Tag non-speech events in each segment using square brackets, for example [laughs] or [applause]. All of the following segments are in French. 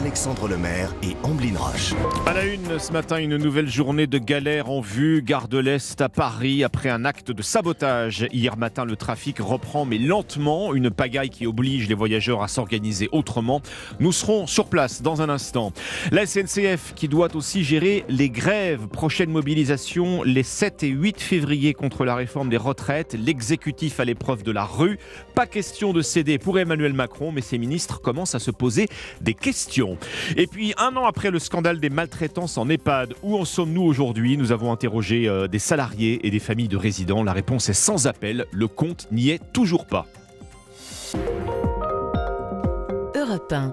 Alexandre Lemaire et Amblin Roche. À la une ce matin, une nouvelle journée de galère en vue. Gare de l'Est à Paris après un acte de sabotage. Hier matin, le trafic reprend mais lentement. Une pagaille qui oblige les voyageurs à s'organiser autrement. Nous serons sur place dans un instant. La SNCF qui doit aussi gérer les grèves. Prochaine mobilisation les 7 et 8 février contre la réforme des retraites. L'exécutif à l'épreuve de la rue. Pas question de céder pour Emmanuel Macron, mais ses ministres commencent à se poser des questions. Et puis, un an après le scandale des maltraitances en EHPAD, où en sommes-nous aujourd'hui? Nous avons interrogé euh, des salariés et des familles de résidents. La réponse est sans appel. Le compte n'y est toujours pas.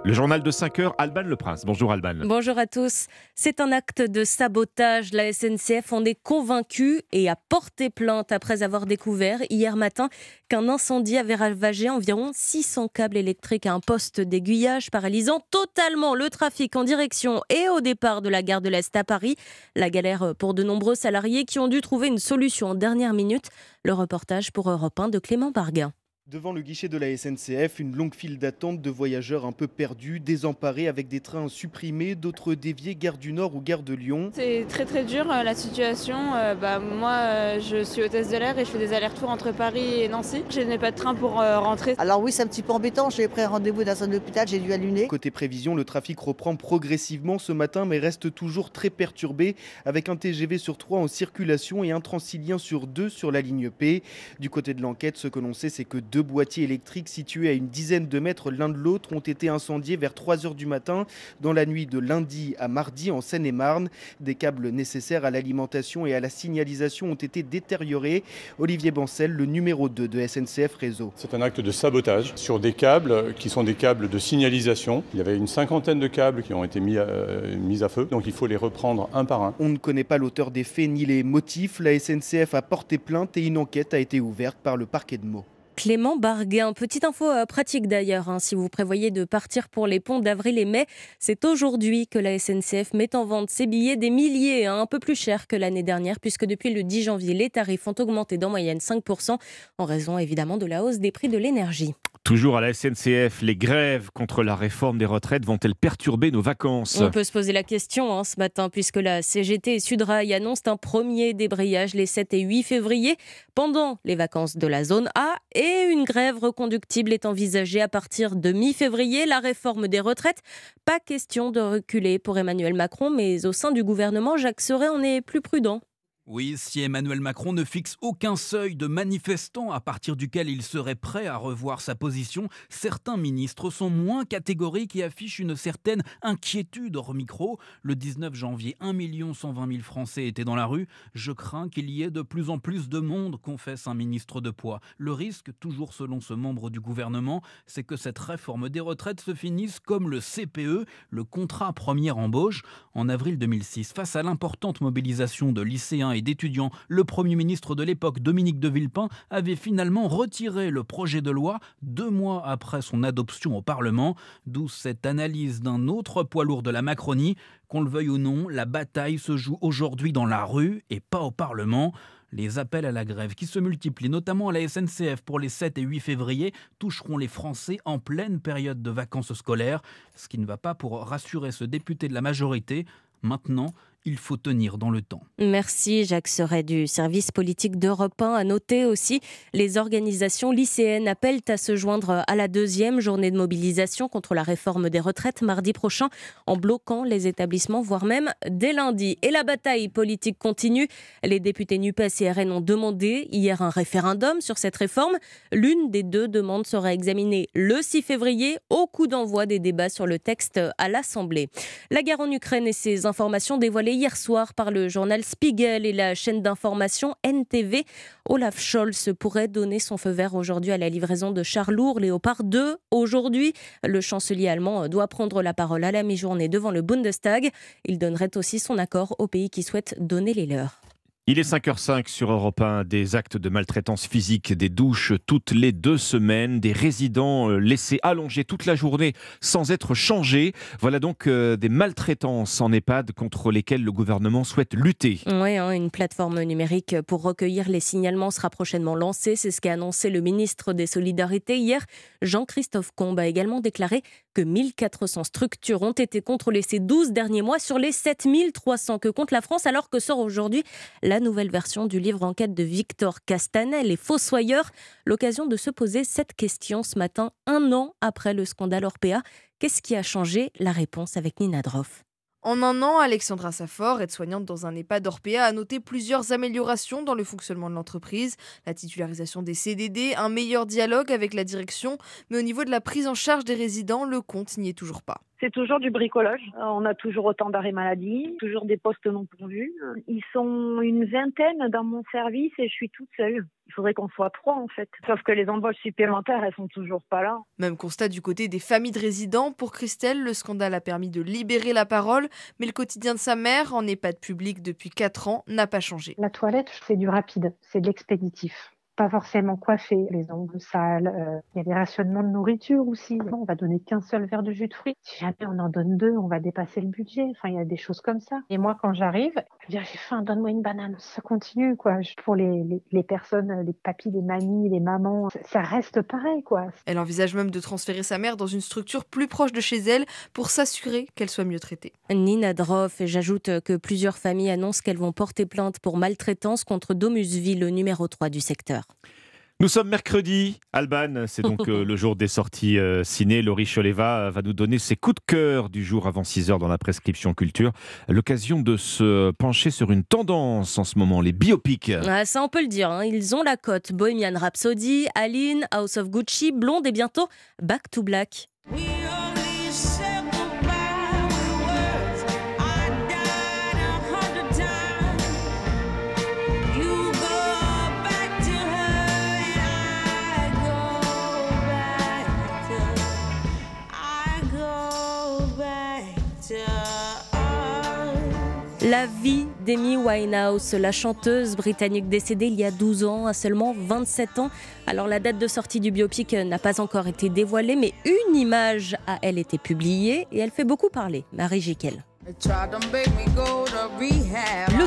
Le journal de 5 heures, Alban Le Prince. Bonjour Alban. Bonjour à tous. C'est un acte de sabotage. La SNCF en est convaincue et a porté plainte après avoir découvert hier matin qu'un incendie avait ravagé environ 600 câbles électriques à un poste d'aiguillage, paralysant totalement le trafic en direction et au départ de la gare de l'Est à Paris. La galère pour de nombreux salariés qui ont dû trouver une solution en dernière minute. Le reportage pour Europe 1 de Clément Barguin. Devant le guichet de la SNCF, une longue file d'attente de voyageurs un peu perdus, désemparés avec des trains supprimés, d'autres déviés gare du Nord ou gare de Lyon. C'est très très dur euh, la situation. Euh, bah, moi euh, je suis hôtesse de l'air et je fais des allers-retours entre Paris et Nancy. Je n'ai pas de train pour rentrer. Alors oui c'est un petit peu embêtant, j'ai pris un rendez-vous dans un hôpital, j'ai dû allumer. Côté prévision, le trafic reprend progressivement ce matin mais reste toujours très perturbé avec un TGV sur 3 en circulation et un Transilien sur 2 sur la ligne P. Du côté de l'enquête, ce que l'on sait c'est que deux boîtiers électriques situés à une dizaine de mètres l'un de l'autre ont été incendiés vers 3 heures du matin dans la nuit de lundi à mardi en Seine-et-Marne. Des câbles nécessaires à l'alimentation et à la signalisation ont été détériorés. Olivier Bancel, le numéro 2 de SNCF Réseau. C'est un acte de sabotage sur des câbles qui sont des câbles de signalisation. Il y avait une cinquantaine de câbles qui ont été mis à, euh, mis à feu, donc il faut les reprendre un par un. On ne connaît pas l'auteur des faits ni les motifs. La SNCF a porté plainte et une enquête a été ouverte par le parquet de Meaux. Clément Barguin. Petite info euh, pratique d'ailleurs, hein. si vous prévoyez de partir pour les ponts d'avril et mai, c'est aujourd'hui que la SNCF met en vente ses billets des milliers, hein, un peu plus cher que l'année dernière, puisque depuis le 10 janvier, les tarifs ont augmenté d'en moyenne 5%, en raison évidemment de la hausse des prix de l'énergie. Toujours à la SNCF, les grèves contre la réforme des retraites vont-elles perturber nos vacances? On peut se poser la question hein, ce matin, puisque la CGT et Sudrail annoncent un premier débrayage les 7 et 8 février pendant les vacances de la zone A et une grève reconductible est envisagée à partir de mi-février. La réforme des retraites, pas question de reculer pour Emmanuel Macron, mais au sein du gouvernement, Jacques Serret en est plus prudent. Oui, si Emmanuel Macron ne fixe aucun seuil de manifestants à partir duquel il serait prêt à revoir sa position, certains ministres sont moins catégoriques et affichent une certaine inquiétude hors micro. Le 19 janvier, 1 120 000 Français étaient dans la rue. Je crains qu'il y ait de plus en plus de monde, confesse un ministre de poids. Le risque, toujours selon ce membre du gouvernement, c'est que cette réforme des retraites se finisse comme le CPE, le contrat première embauche, en avril 2006. Face à l'importante mobilisation de lycéens d'étudiants, le Premier ministre de l'époque, Dominique de Villepin, avait finalement retiré le projet de loi deux mois après son adoption au Parlement, d'où cette analyse d'un autre poids lourd de la Macronie. Qu'on le veuille ou non, la bataille se joue aujourd'hui dans la rue et pas au Parlement. Les appels à la grève qui se multiplient, notamment à la SNCF pour les 7 et 8 février, toucheront les Français en pleine période de vacances scolaires, ce qui ne va pas pour rassurer ce député de la majorité. Maintenant, il faut tenir dans le temps. Merci Jacques Serret du service politique d'Europe 1. À noter aussi, les organisations lycéennes appellent à se joindre à la deuxième journée de mobilisation contre la réforme des retraites mardi prochain en bloquant les établissements, voire même dès lundi. Et la bataille politique continue. Les députés NUPES et RN ont demandé hier un référendum sur cette réforme. L'une des deux demandes sera examinée le 6 février au coup d'envoi des débats sur le texte à l'Assemblée. La guerre en Ukraine et ses informations dévoilées hier soir par le journal Spiegel et la chaîne d'information NTV. Olaf Scholz pourrait donner son feu vert aujourd'hui à la livraison de chars lourds Léopard 2. Aujourd'hui, le chancelier allemand doit prendre la parole à la mi-journée devant le Bundestag. Il donnerait aussi son accord aux pays qui souhaitent donner les leurs. Il est 5h05 sur Europe 1, des actes de maltraitance physique, des douches toutes les deux semaines, des résidents euh, laissés allonger toute la journée sans être changés. Voilà donc euh, des maltraitances en EHPAD contre lesquelles le gouvernement souhaite lutter. Oui, hein, une plateforme numérique pour recueillir les signalements sera prochainement lancée. C'est ce qu'a annoncé le ministre des Solidarités hier. Jean-Christophe Combe a également déclaré que 1400 structures ont été contrôlées ces 12 derniers mois sur les 7300 que compte la France, alors que sort aujourd'hui la nouvelle version du livre enquête de Victor Castanel, Les Fossoyeurs. L'occasion de se poser cette question ce matin, un an après le scandale Orpea. Qu'est-ce qui a changé? La réponse avec Nina Droff. En un an, Alexandra Safor, aide-soignante dans un EHPAD d'Orpea, a noté plusieurs améliorations dans le fonctionnement de l'entreprise, la titularisation des CDD, un meilleur dialogue avec la direction, mais au niveau de la prise en charge des résidents, le compte n'y est toujours pas. C'est toujours du bricolage. On a toujours autant d'arrêts maladie, toujours des postes non pourvus. Ils sont une vingtaine dans mon service et je suis toute seule. Il faudrait qu'on soit trois en fait. Sauf que les embauches supplémentaires, elles sont toujours pas là. Même constat du côté des familles de résidents. Pour Christelle, le scandale a permis de libérer la parole, mais le quotidien de sa mère, en EHPAD public depuis 4 ans, n'a pas changé. La toilette, c'est du rapide, c'est de l'expéditif pas forcément coiffés, les ongles sales. Euh, il y a des rationnements de nourriture aussi. On va donner qu'un seul verre de jus de fruits. Si jamais on en donne deux, on va dépasser le budget. Enfin, il y a des choses comme ça. Et moi, quand j'arrive, je dire j'ai faim, donne-moi une banane. Ça continue, quoi. Pour les, les, les, personnes, les papis, les mamies, les mamans, ça reste pareil, quoi. Elle envisage même de transférer sa mère dans une structure plus proche de chez elle pour s'assurer qu'elle soit mieux traitée. Nina Droff, et j'ajoute que plusieurs familles annoncent qu'elles vont porter plainte pour maltraitance contre Domusville, le numéro 3 du secteur. Nous sommes mercredi. Alban, c'est donc euh, le jour des sorties euh, ciné. Laurie Choleva va nous donner ses coups de cœur du jour avant 6 heures dans la prescription culture. L'occasion de se pencher sur une tendance en ce moment, les biopics. Ah, ça, on peut le dire. Hein. Ils ont la cote. Bohemian Rhapsody, Aline, House of Gucci, Blonde et bientôt Back to Black. La vie d'Amy Winehouse, la chanteuse britannique décédée il y a 12 ans, à seulement 27 ans. Alors la date de sortie du biopic n'a pas encore été dévoilée, mais une image a elle été publiée et elle fait beaucoup parler. Marie Jiquel. Le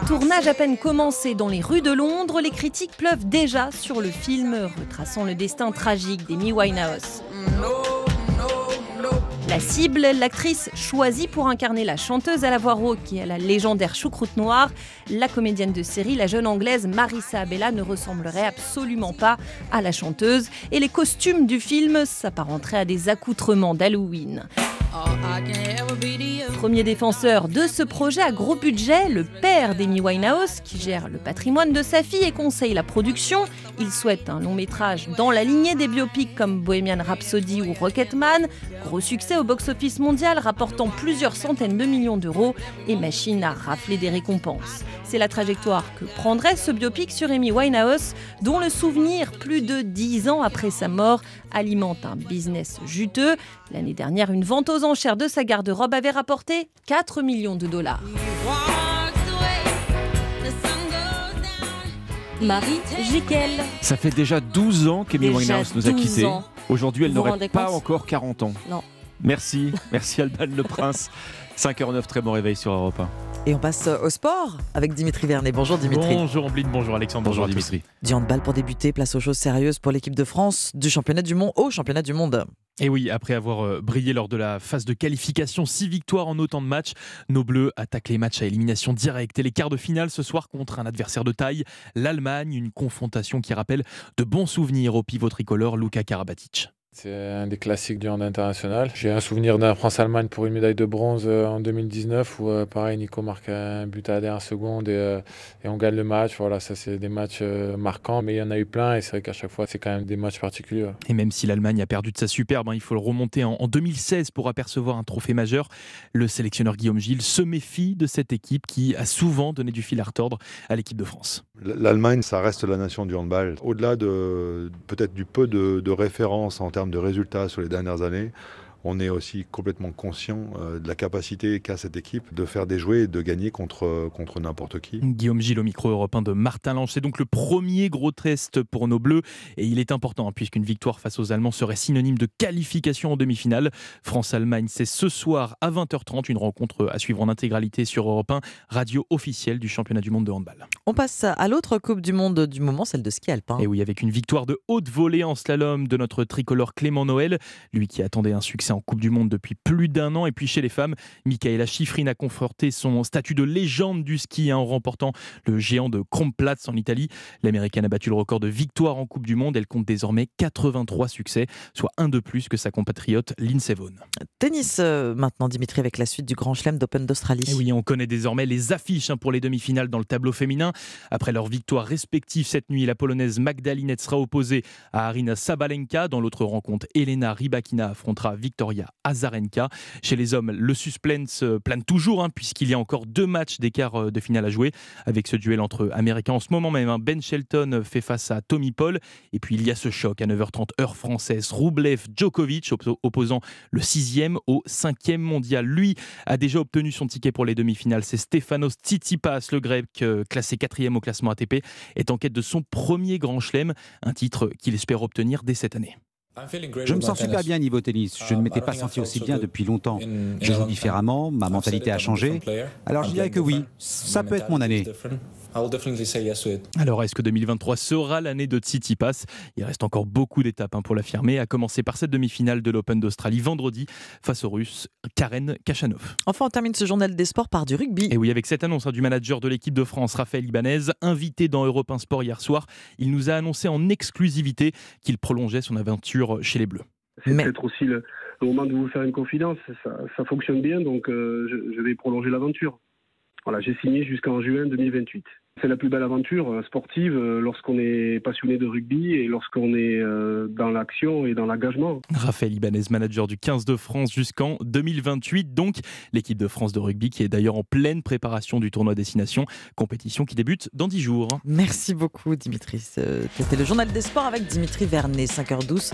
tournage à peine commencé dans les rues de Londres, les critiques pleuvent déjà sur le film retraçant le destin tragique d'Amy Winehouse. La cible, l'actrice choisie pour incarner la chanteuse à la voix rauque qui a la légendaire choucroute noire, la comédienne de série, la jeune anglaise Marissa Abella ne ressemblerait absolument pas à la chanteuse et les costumes du film s'apparenteraient à des accoutrements d'Halloween. Premier défenseur de ce projet à gros budget, le père d'Amy Winehouse, qui gère le patrimoine de sa fille et conseille la production. Il souhaite un long métrage dans la lignée des biopics comme Bohemian Rhapsody ou Rocketman. Gros succès au box-office mondial, rapportant plusieurs centaines de millions d'euros et machine à rafler des récompenses. C'est la trajectoire que prendrait ce biopic sur Amy Winehouse, dont le souvenir, plus de dix ans après sa mort, alimente un business juteux. L'année dernière, une vente aux enchères de sa garde-robe avait rapporté 4 millions de dollars. Marie Jiquel. Ça fait déjà 12 ans qu'Amy Winehouse nous a quittés. Aujourd'hui, elle n'aurait pas encore 40 ans. Non. Merci, merci Alban Le Prince. 5h09, très bon réveil sur Europe 1. Et on passe au sport avec Dimitri Vernet. Bonjour Dimitri. Bonjour Ambline, bonjour Alexandre, bonjour, Dimitri. Du handball pour débuter, place aux choses sérieuses pour l'équipe de France du championnat du monde au championnat du monde. Et oui, après avoir euh, brillé lors de la phase de qualification, six victoires en autant de matchs, nos Bleus attaquent les matchs à élimination directe et les quarts de finale ce soir contre un adversaire de taille, l'Allemagne, une confrontation qui rappelle de bons souvenirs au pivot tricolore Luka Karabatic. C'est un des classiques du hand international. J'ai un souvenir d'un France-Allemagne pour une médaille de bronze euh, en 2019 où, euh, pareil, Nico marque un but à la dernière seconde et, euh, et on gagne le match. Voilà, ça, c'est des matchs marquants, mais il y en a eu plein et c'est vrai qu'à chaque fois, c'est quand même des matchs particuliers. Et même si l'Allemagne a perdu de sa superbe, hein, il faut le remonter en, 2016 pour apercevoir un trophée majeur. Le sélectionneur Guillaume Gilles se méfie de cette équipe qui a souvent donné du fil à retordre à l'équipe de France. L'Allemagne, ça reste la nation du handball. Au-delà de peut-être du peu de, de références en termes de résultats sur les dernières années, on est aussi complètement conscient euh, de la capacité qu'a cette équipe de faire des jouets et de gagner contre, contre n'importe qui. Guillaume Gilles au micro européen de Martin Lange. C'est donc le premier gros test pour nos Bleus et il est important hein, puisqu'une victoire face aux Allemands serait synonyme de qualification en demi-finale. France-Allemagne, c'est ce soir à 20h30, une rencontre à suivre en intégralité sur Europe 1, radio officielle du championnat du monde de handball. On passe à l'autre Coupe du Monde du moment, celle de ski alpin. Et oui, avec une victoire de haute volée en slalom de notre tricolore Clément Noël, lui qui attendait un succès en Coupe du Monde depuis plus d'un an. Et puis chez les femmes, Michaela Schifrin a conforté son statut de légende du ski hein, en remportant le géant de Kronplatz en Italie. L'américaine a battu le record de victoire en Coupe du Monde. Elle compte désormais 83 succès, soit un de plus que sa compatriote Lindsey Vonn. Tennis euh, maintenant, Dimitri, avec la suite du Grand Chelem d'Open d'Australie. Et oui, on connaît désormais les affiches hein, pour les demi-finales dans le tableau féminin. Après leur victoire respective cette nuit, la polonaise Magdalinette sera opposée à Arina Sabalenka. Dans l'autre rencontre, Elena Rybakina affrontera Victoria Azarenka. Chez les hommes, le suspense euh, plane toujours, hein, puisqu'il y a encore deux matchs d'écart euh, de finale à jouer, avec ce duel entre Américains en ce moment même. Hein. Ben Shelton fait face à Tommy Paul. Et puis il y a ce choc à 9h30 heure française. Rublev Djokovic opposant le sixième au cinquième mondial. Lui a déjà obtenu son ticket pour les demi-finales. C'est Stefanos Tsitsipas, le grec euh, classé quatrième au classement ATP, est en quête de son premier grand chelem, un titre qu'il espère obtenir dès cette année. Je me sens super bien niveau tennis. Je ne m'étais pas senti aussi bien depuis longtemps. Je joue différemment, ma mentalité a changé. Alors je dirais que oui, ça peut être mon année. Alors, est-ce que 2023 sera l'année de Tsitsipas Il reste encore beaucoup d'étapes hein, pour l'affirmer, à commencer par cette demi-finale de l'Open d'Australie vendredi face au Russe Karen Kachanov. Enfin, on termine ce journal des sports par du rugby. Et oui, avec cette annonce hein, du manager de l'équipe de France, Raphaël Ibanez, invité dans Europe 1 Sport hier soir, il nous a annoncé en exclusivité qu'il prolongeait son aventure chez les Bleus. C'est peut-être aussi le, moment de vous faire une confidence. Ça, fonctionne bien, donc euh, je vais prolonger l'aventure. Voilà, j'ai signé jusqu'en juin 2028. C'est la plus belle aventure euh, sportive euh, lorsqu'on est passionné de rugby et lorsqu'on est euh, dans l'action et dans l'engagement. Raphaël Ibanez, manager du 15 de France jusqu'en 2028. Donc, l'équipe de France de rugby qui est d'ailleurs en pleine préparation du tournoi Destination, compétition qui débute dans 10 jours. Merci beaucoup, Dimitri. C'était le journal des sports avec Dimitri Vernet, 5h12.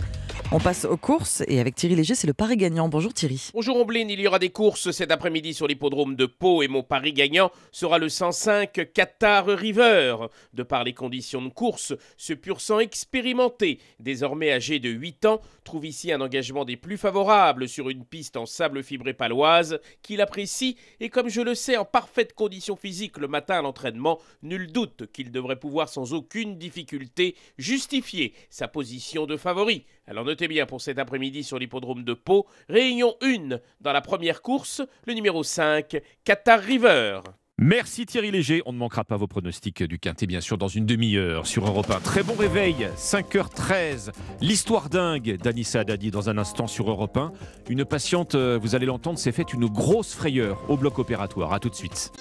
On passe aux courses et avec Thierry Léger, c'est le pari gagnant. Bonjour Thierry. Bonjour Omblin, il y aura des courses cet après-midi sur l'hippodrome de Pau et mon pari gagnant sera le 105 Qatar River. De par les conditions de course, ce pur sang expérimenté, désormais âgé de 8 ans, trouve ici un engagement des plus favorables sur une piste en sable fibré paloise qu'il apprécie et comme je le sais en parfaite condition physique le matin à l'entraînement, nul doute qu'il devrait pouvoir sans aucune difficulté justifier sa position de favori. Alors notez bien pour cet après-midi sur l'hippodrome de Pau, réunion 1 dans la première course, le numéro 5, Qatar River. Merci Thierry Léger. On ne manquera pas vos pronostics du Quintet, bien sûr, dans une demi-heure sur Europe 1. Très bon réveil, 5h13. L'histoire dingue d'Anissa Dadi dans un instant sur Europe 1. Une patiente, euh, vous allez l'entendre, s'est faite une grosse frayeur au bloc opératoire. A tout de suite.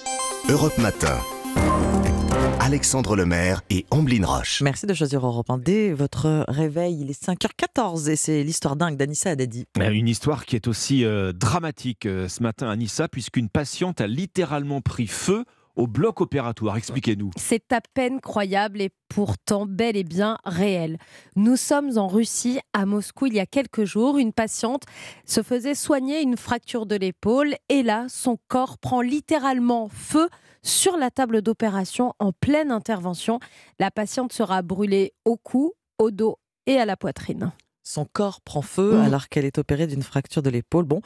Europe Matin. Alexandre Lemaire et Amblin Roche. Merci de choisir Europe 1 dès votre réveil. Il est 5h14 et c'est l'histoire dingue d'Anissa Haddadi. Une histoire qui est aussi euh, dramatique euh, ce matin, Anissa, puisqu'une patiente a littéralement pris feu au bloc opératoire. Expliquez-nous. C'est à peine croyable et pourtant bel et bien réel. Nous sommes en Russie, à Moscou, il y a quelques jours. Une patiente se faisait soigner une fracture de l'épaule et là, son corps prend littéralement feu sur la table d'opération en pleine intervention. La patiente sera brûlée au cou, au dos et à la poitrine. Son corps prend feu mmh. alors qu'elle est opérée d'une fracture de l'épaule. Bon,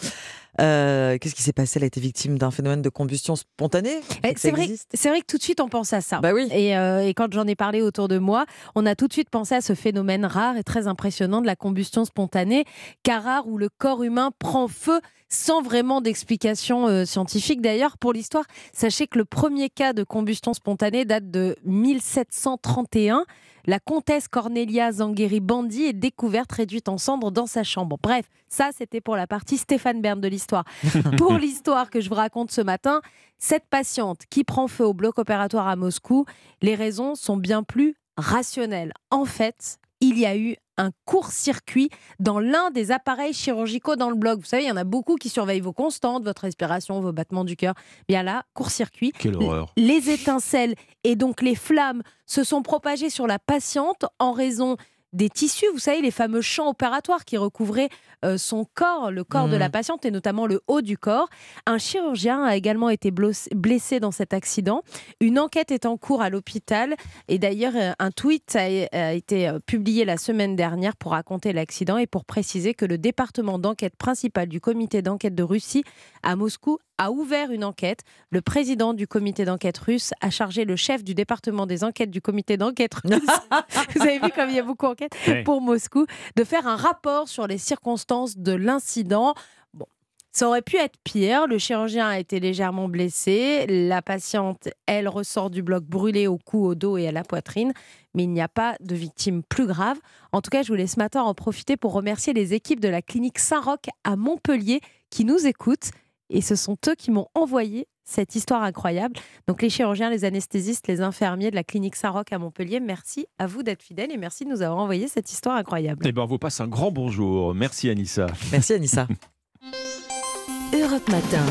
euh, qu'est-ce qui s'est passé? Elle a été victime d'un phénomène de combustion spontanée? Eh, C'est vrai, vrai que tout de suite on pense à ça. Bah oui. Et, euh, et quand j'en ai parlé autour de moi, on a tout de suite pensé à ce phénomène rare et très impressionnant de la combustion spontanée, car rare où le corps humain prend feu sans vraiment d'explication euh, scientifique. D'ailleurs, pour l'histoire, sachez que le premier cas de combustion spontanée date de 1731 la comtesse Cornelia Zangheri Bandi est découverte réduite en cendres dans sa chambre. Bref, ça c'était pour la partie Stéphane Bern de l'histoire. [laughs] pour l'histoire que je vous raconte ce matin, cette patiente qui prend feu au bloc opératoire à Moscou, les raisons sont bien plus rationnelles. En fait, il y a eu un court-circuit dans l'un des appareils chirurgicaux dans le bloc. Vous savez, il y en a beaucoup qui surveillent vos constantes, votre respiration, vos battements du cœur. Bien là, court-circuit. Quelle horreur. Les étincelles et donc les flammes se sont propagées sur la patiente en raison des tissus, vous savez, les fameux champs opératoires qui recouvraient euh, son corps, le corps de la Mmh. patiente et notamment le haut du corps. Un chirurgien a également été blessé dans cet accident. Une enquête est en cours à l'hôpital et d'ailleurs euh, un tweet a, a été euh, publié la semaine dernière pour raconter l'accident et pour préciser que le département d'enquête principal du comité d'enquête de Russie à Moscou a ouvert une enquête. Le président du comité d'enquête russe a chargé le chef du département des enquêtes du comité d'enquête russe. [laughs] Vous avez vu comme il y a beaucoup Ouais. pour Moscou, de faire un rapport sur les circonstances de l'incident. Bon, ça aurait pu être pire. Le chirurgien a été légèrement blessé. La patiente, elle, ressort du bloc brûlé au cou, au dos et à la poitrine. Mais il n'y a pas de victime plus grave. En tout cas, je voulais ce matin en profiter pour remercier les équipes de la clinique Saint-Roch à Montpellier qui nous écoutent. Et ce sont eux qui m'ont envoyé cette histoire incroyable. Donc les chirurgiens, les anesthésistes, les infirmiers de la clinique Saint-Roch à Montpellier, merci à vous d'être fidèles et merci de nous avoir envoyé cette histoire incroyable. Eh ben, on vous passe un grand bonjour. Merci Anissa. Merci Anissa. Europe [laughs] Matin.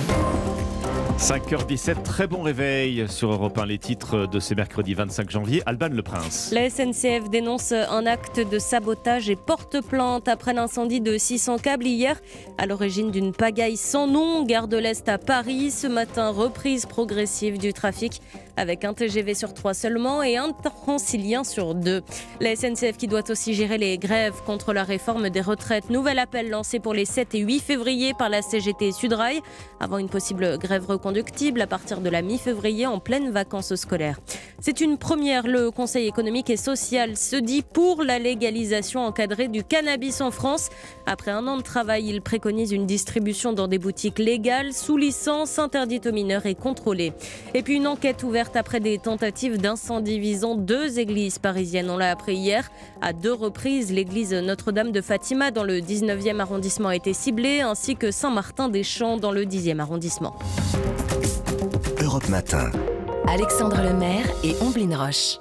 5h17, très bon réveil sur Europe 1, les titres de ce mercredi 25 janvier. Alban Le Prince. La SNCF dénonce un acte de sabotage et porte plainte après l'incendie de 600 câbles hier, à l'origine d'une pagaille sans nom, gare de l'Est à Paris. Ce matin, reprise progressive du trafic avec un TGV sur trois seulement et un transilien sur deux. La SNCF qui doit aussi gérer les grèves contre la réforme des retraites. Nouvel appel lancé pour les 7 et 8 février par la CGT Sudrail, avant une possible grève reconductible à partir de la mi-février en pleine vacances scolaires. C'est une première. Le Conseil économique et social se dit pour la légalisation encadrée du cannabis en France. Après un an de travail, il préconise une distribution dans des boutiques légales, sous licence, interdite aux mineurs et contrôlée. Et puis une enquête ouverte après des tentatives d'incendie visant deux églises parisiennes. On l'a appris hier. À deux reprises, l'église Notre-Dame de Fatima dans le 19e arrondissement a été ciblée, ainsi que Saint-Martin-des-Champs dans le 10e arrondissement. Europe Matin. Alexandre Lemaire et Omblin Roche.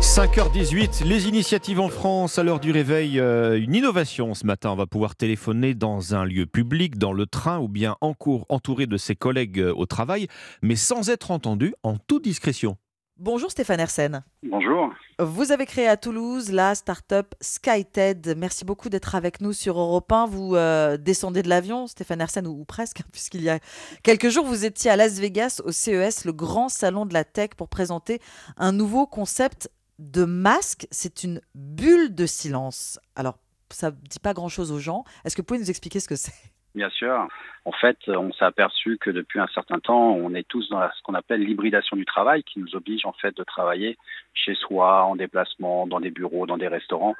5h18, les initiatives en France à l'heure du réveil. euh, une innovation ce matin. On va pouvoir téléphoner dans un lieu public, dans le train ou bien en cours, entouré de ses collègues euh, au travail, mais sans être entendu, en toute discrétion. Bonjour Stéphane Hersen. Bonjour. Vous avez créé à Toulouse la start-up SkyTed. Merci beaucoup d'être avec nous sur Europe 1. Vous euh, descendez de l'avion, Stéphane Hersen, ou, ou presque, hein, puisqu'il y a quelques jours, vous étiez à Las Vegas au CES, le grand salon de la tech, pour présenter un nouveau concept de masque. C'est une bulle de silence. Alors, ça ne dit pas grand-chose aux gens. Est-ce que vous pouvez nous expliquer ce que c'est? Bien sûr. En fait, on s'est aperçu que depuis un certain temps, on est tous dans ce qu'on appelle l'hybridation du travail, qui nous oblige en fait de travailler chez soi, en déplacement, dans des bureaux, dans des restaurants,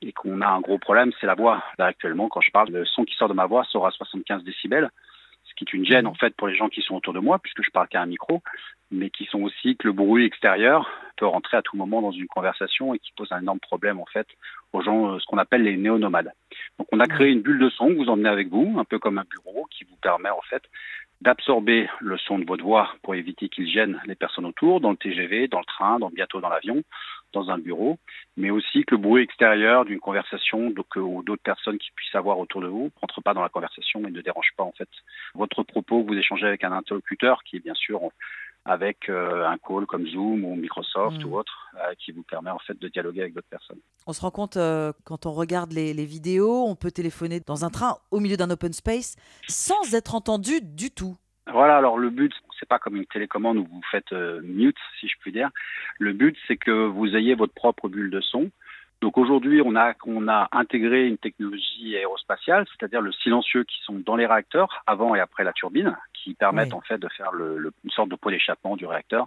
et qu'on a un gros problème, c'est la voix. Là, actuellement, quand je parle, le son qui sort de ma voix sera à 75 décibels, ce qui est une gêne en fait pour les gens qui sont autour de moi, puisque je parle qu'à un micro, mais qui sont aussi que le bruit extérieur peut rentrer à tout moment dans une conversation et qui pose un énorme problème en fait aux gens, euh, ce qu'on appelle les néonomades. Donc on a créé une bulle de son que vous emmenez avec vous, un peu comme un bureau, qui vous permet en fait d'absorber le son de votre voix pour éviter qu'il gêne les personnes autour, dans le TGV, dans le train, dans, bientôt dans l'avion, dans un bureau, mais aussi que le bruit extérieur d'une conversation ou d'autres personnes qui puissent avoir autour de vous ne rentre pas dans la conversation et ne dérange pas en fait. Votre propos que vous échangez avec un interlocuteur qui est bien sûr avec euh, un call comme Zoom ou Microsoft Mm. ou autre euh, qui vous permet en fait de dialoguer avec d'autres personnes. On se rend compte euh, quand on regarde les, les vidéos, on peut téléphoner dans un train au milieu d'un open space sans être entendu du tout. Voilà, alors le but, c'est pas comme une télécommande où vous faites mute, si je puis dire. Le but, c'est que vous ayez votre propre bulle de son. Donc aujourd'hui, on a, on a intégré une technologie aérospatiale, c'est-à-dire le silencieux qui sont dans les réacteurs, avant et après la turbine, qui permettent Oui. en fait de faire le, le- une sorte de pot d'échappement du réacteur.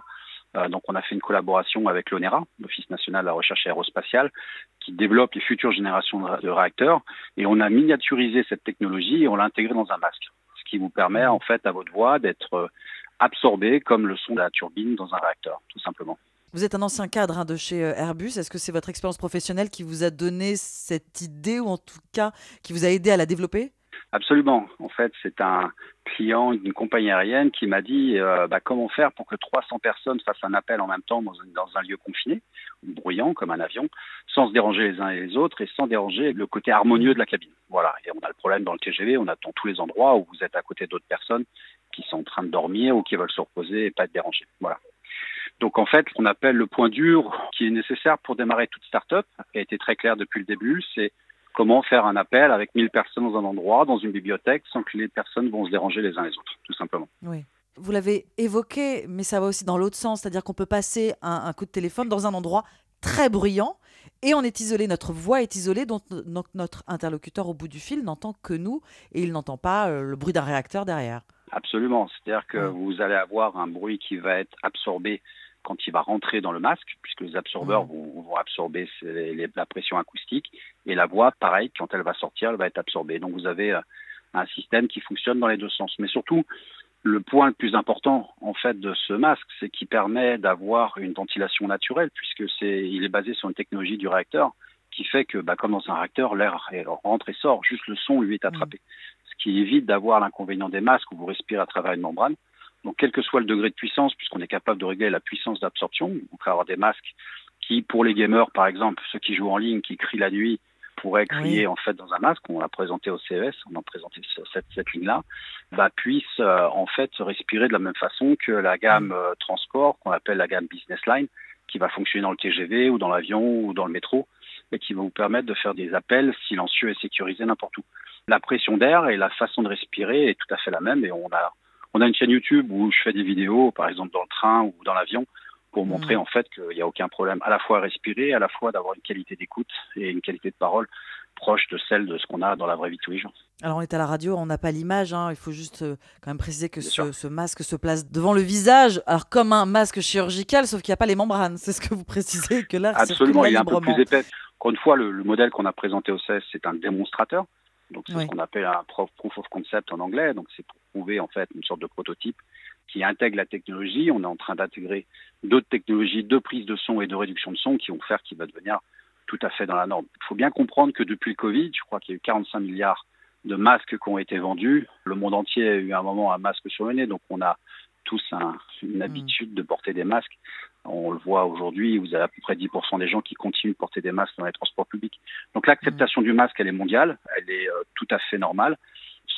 Euh, donc on a fait une collaboration avec l'ONERA, l'Office national de la recherche aérospatiale, qui développe les futures générations de, de réacteurs. Et on a miniaturisé cette technologie et on l'a intégrée dans un masque, ce qui vous permet en fait à votre voix d'être euh, absorbée comme le son de la turbine dans un réacteur, tout simplement. Vous êtes un ancien cadre hein, de chez euh, Airbus. Est-ce que c'est votre expérience professionnelle qui vous a donné cette idée ou en tout cas qui vous a aidé à la développer? Absolument. En fait, c'est un client d'une compagnie aérienne qui m'a dit euh, bah, comment faire pour que 300 personnes fassent un appel en même temps dans un, lieu confiné, bruyant comme un avion, sans se déranger les uns et les autres et sans déranger le côté harmonieux de la cabine. Voilà. Et on a le problème dans le TGV, on a dans tous les endroits où vous êtes à côté d'autres personnes qui sont en train de dormir ou qui veulent se reposer et pas être dérangées. Voilà. Donc en fait, ce qu'on appelle le point dur qui est nécessaire pour démarrer toute start-up, qui a été très clair depuis le début, c'est comment faire un appel avec 1000 personnes dans un endroit, dans une bibliothèque, sans que les personnes vont se déranger les uns les autres, tout simplement. Oui. Vous l'avez évoqué, mais ça va aussi dans l'autre sens, c'est-à-dire qu'on peut passer un, un, coup de téléphone dans un endroit très bruyant et on est isolé, notre voix est isolée, donc notre interlocuteur au bout du fil n'entend que nous et il n'entend pas euh, le bruit d'un réacteur derrière. Absolument, c'est-à-dire que vous allez avoir un bruit qui va être absorbé quand il va rentrer dans le masque, puisque les absorbeurs vont, vont, absorber les, la pression acoustique, et la voix, pareil, quand elle va sortir, elle va être absorbée. Donc vous avez euh, un système qui fonctionne dans les deux sens. Mais surtout, le point le plus important en fait de ce masque, c'est qu'il permet d'avoir une ventilation naturelle, puisque c'est il est basé sur une technologie du réacteur qui fait que, bah, comme dans un réacteur, l'air rentre et sort, juste le son lui est attrapé. Mmh. Ce qui évite d'avoir l'inconvénient des masques où vous respirez à travers une membrane. Donc, quel que soit le degré de puissance, puisqu'on est capable de régler la puissance d'absorption, on peut avoir des masques qui, pour les gamers par exemple, ceux qui jouent en ligne, qui crient la nuit, pourraient crier oui. en fait dans un masque, on l'a présenté au CES, on a présenté cette, cette ligne-là, bah, puisse euh, en fait respirer de la même façon que la gamme euh, transport qu'on appelle la gamme business line, qui va fonctionner dans le TGV ou dans l'avion ou dans le métro, et qui va vous permettre de faire des appels silencieux et sécurisés n'importe où. La pression d'air et la façon de respirer est tout à fait la même, et on a on a une chaîne YouTube où je fais des vidéos, par exemple dans le train ou dans l'avion, pour montrer mmh. en fait qu'il n'y a aucun problème à la fois à respirer, à la fois d'avoir une qualité d'écoute et une qualité de parole proche de celle de ce qu'on a dans la vraie vie de tous les jours. Alors on est à la radio, on n'a pas l'image, hein. il faut juste euh, quand même préciser que ce, ce, masque se place devant le visage, alors comme un masque chirurgical, sauf qu'il n'y a pas les membranes, c'est ce que vous précisez, que là Absolument, il est un peu plus épais. Encore une fois, le, le modèle qu'on a présenté au CES, c'est un démonstrateur, donc c'est oui. ce qu'on appelle un proof of concept en anglais, donc c'est pour prouver en fait une sorte de prototype qui intègre la technologie. On est en train d'intégrer d'autres technologies de prise de son et de réduction de son qui vont faire qu'il va devenir tout à fait dans la norme. Il faut bien comprendre que depuis le Covid, je crois qu'il y a eu 45 milliards de masques qui ont été vendus. Le monde entier a eu un moment un masque sur le nez, donc on a tous un, une habitude mmh. de porter des masques. On le voit aujourd'hui, vous avez à peu près 10% des gens qui continuent de porter des masques dans les transports publics. Donc l'acceptation mmh. du masque, elle est mondiale, elle est euh, tout à fait normale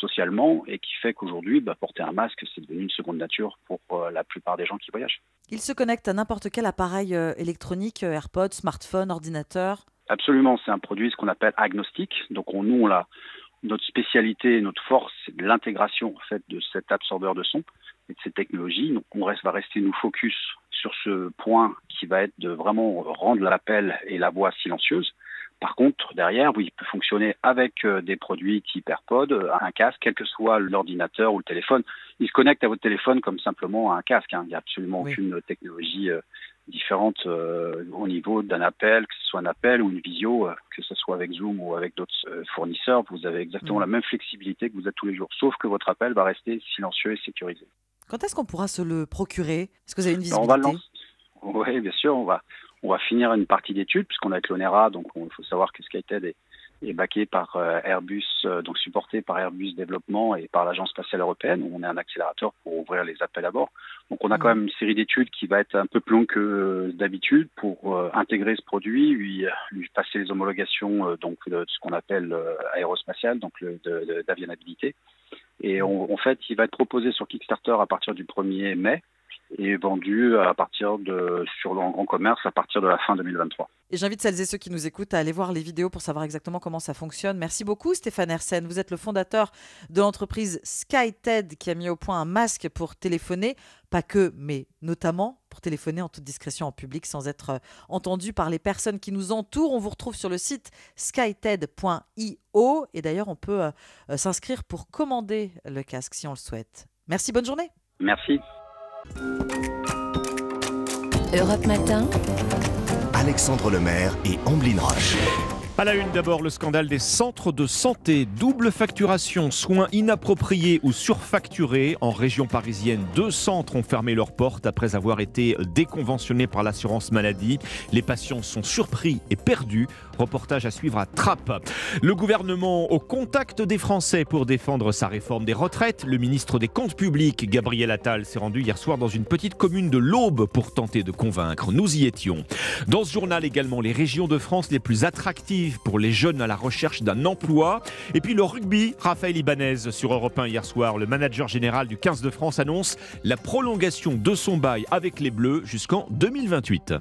socialement et qui fait qu'aujourd'hui, bah, porter un masque, c'est devenu une seconde nature pour euh, la plupart des gens qui voyagent. Il se connecte à n'importe quel appareil euh, électronique, AirPods, smartphone, ordinateur Absolument, c'est un produit ce qu'on appelle agnostique. Donc on, nous, on l'a, notre spécialité, notre force, c'est l'intégration en fait de cet absorbeur de son et de cette technologie. Donc on reste, va rester nous focus sur ce point qui va être de vraiment rendre l'appel et la voix silencieuse. Par contre, derrière, oui, il peut fonctionner avec euh, des produits type AirPod, euh, un casque, quel que soit l'ordinateur ou le téléphone. Il se connecte à votre téléphone comme simplement à un casque. Hein. Il n'y a absolument oui. aucune technologie euh, différente euh, au niveau d'un appel, que ce soit un appel ou une visio, euh, que ce soit avec Zoom ou avec d'autres euh, fournisseurs. Vous avez exactement mmh. la même flexibilité que vous êtes tous les jours, sauf que votre appel va rester silencieux et sécurisé. Quand est-ce qu'on pourra se le procurer? Est-ce que vous avez une visibilité? [laughs] Oui, bien sûr, on va on va finir une partie d'études puisqu'on a avec l'ONERA, donc il faut savoir que SkyTED est, est baqué par euh, Airbus, euh, donc supporté par Airbus Développement et par l'Agence spatiale européenne, où on est un accélérateur pour ouvrir les appels à bord. Donc on a quand même une série d'études qui va être un peu plus longue que d'habitude pour euh, intégrer ce produit, lui, lui passer les homologations euh, donc de ce qu'on appelle euh, aérospatial, donc d'avionnabilité. Et on, en fait, il va être proposé sur Kickstarter à partir du 1er mai et vendu à partir de sur le grand commerce à partir de la fin 2023. Et j'invite celles et ceux qui nous écoutent à aller voir les vidéos pour savoir exactement comment ça fonctionne. Merci beaucoup Stéphane Hersen. Vous êtes le fondateur de l'entreprise SkyTED qui a mis au point un masque pour téléphoner, pas que, mais notamment pour téléphoner en toute discrétion en public sans être entendu par les personnes qui nous entourent. On vous retrouve sur le site skyted.io et d'ailleurs on peut euh, s'inscrire pour commander le casque si on le souhaite. Merci, bonne journée. Merci. Europe Matin. Alexandre Lemaire et Amblin Roche. À la une d'abord, le scandale des centres de santé. Double facturation, soins inappropriés ou surfacturés. En région parisienne, deux centres ont fermé leurs portes après avoir été déconventionnés par l'assurance maladie. Les patients sont surpris et perdus. Reportage à suivre à Trappes. Le gouvernement au contact des Français pour défendre sa réforme des retraites. Le ministre des Comptes publics, Gabriel Attal, s'est rendu hier soir dans une petite commune de l'Aube pour tenter de convaincre. Nous y étions. Dans ce journal également, les régions de France les plus attractives pour les jeunes à la recherche d'un emploi. Et puis le rugby, Raphaël Ibanez sur Europe 1 hier soir, le manager général du 15 de France annonce la prolongation de son bail avec les Bleus jusqu'en 2028.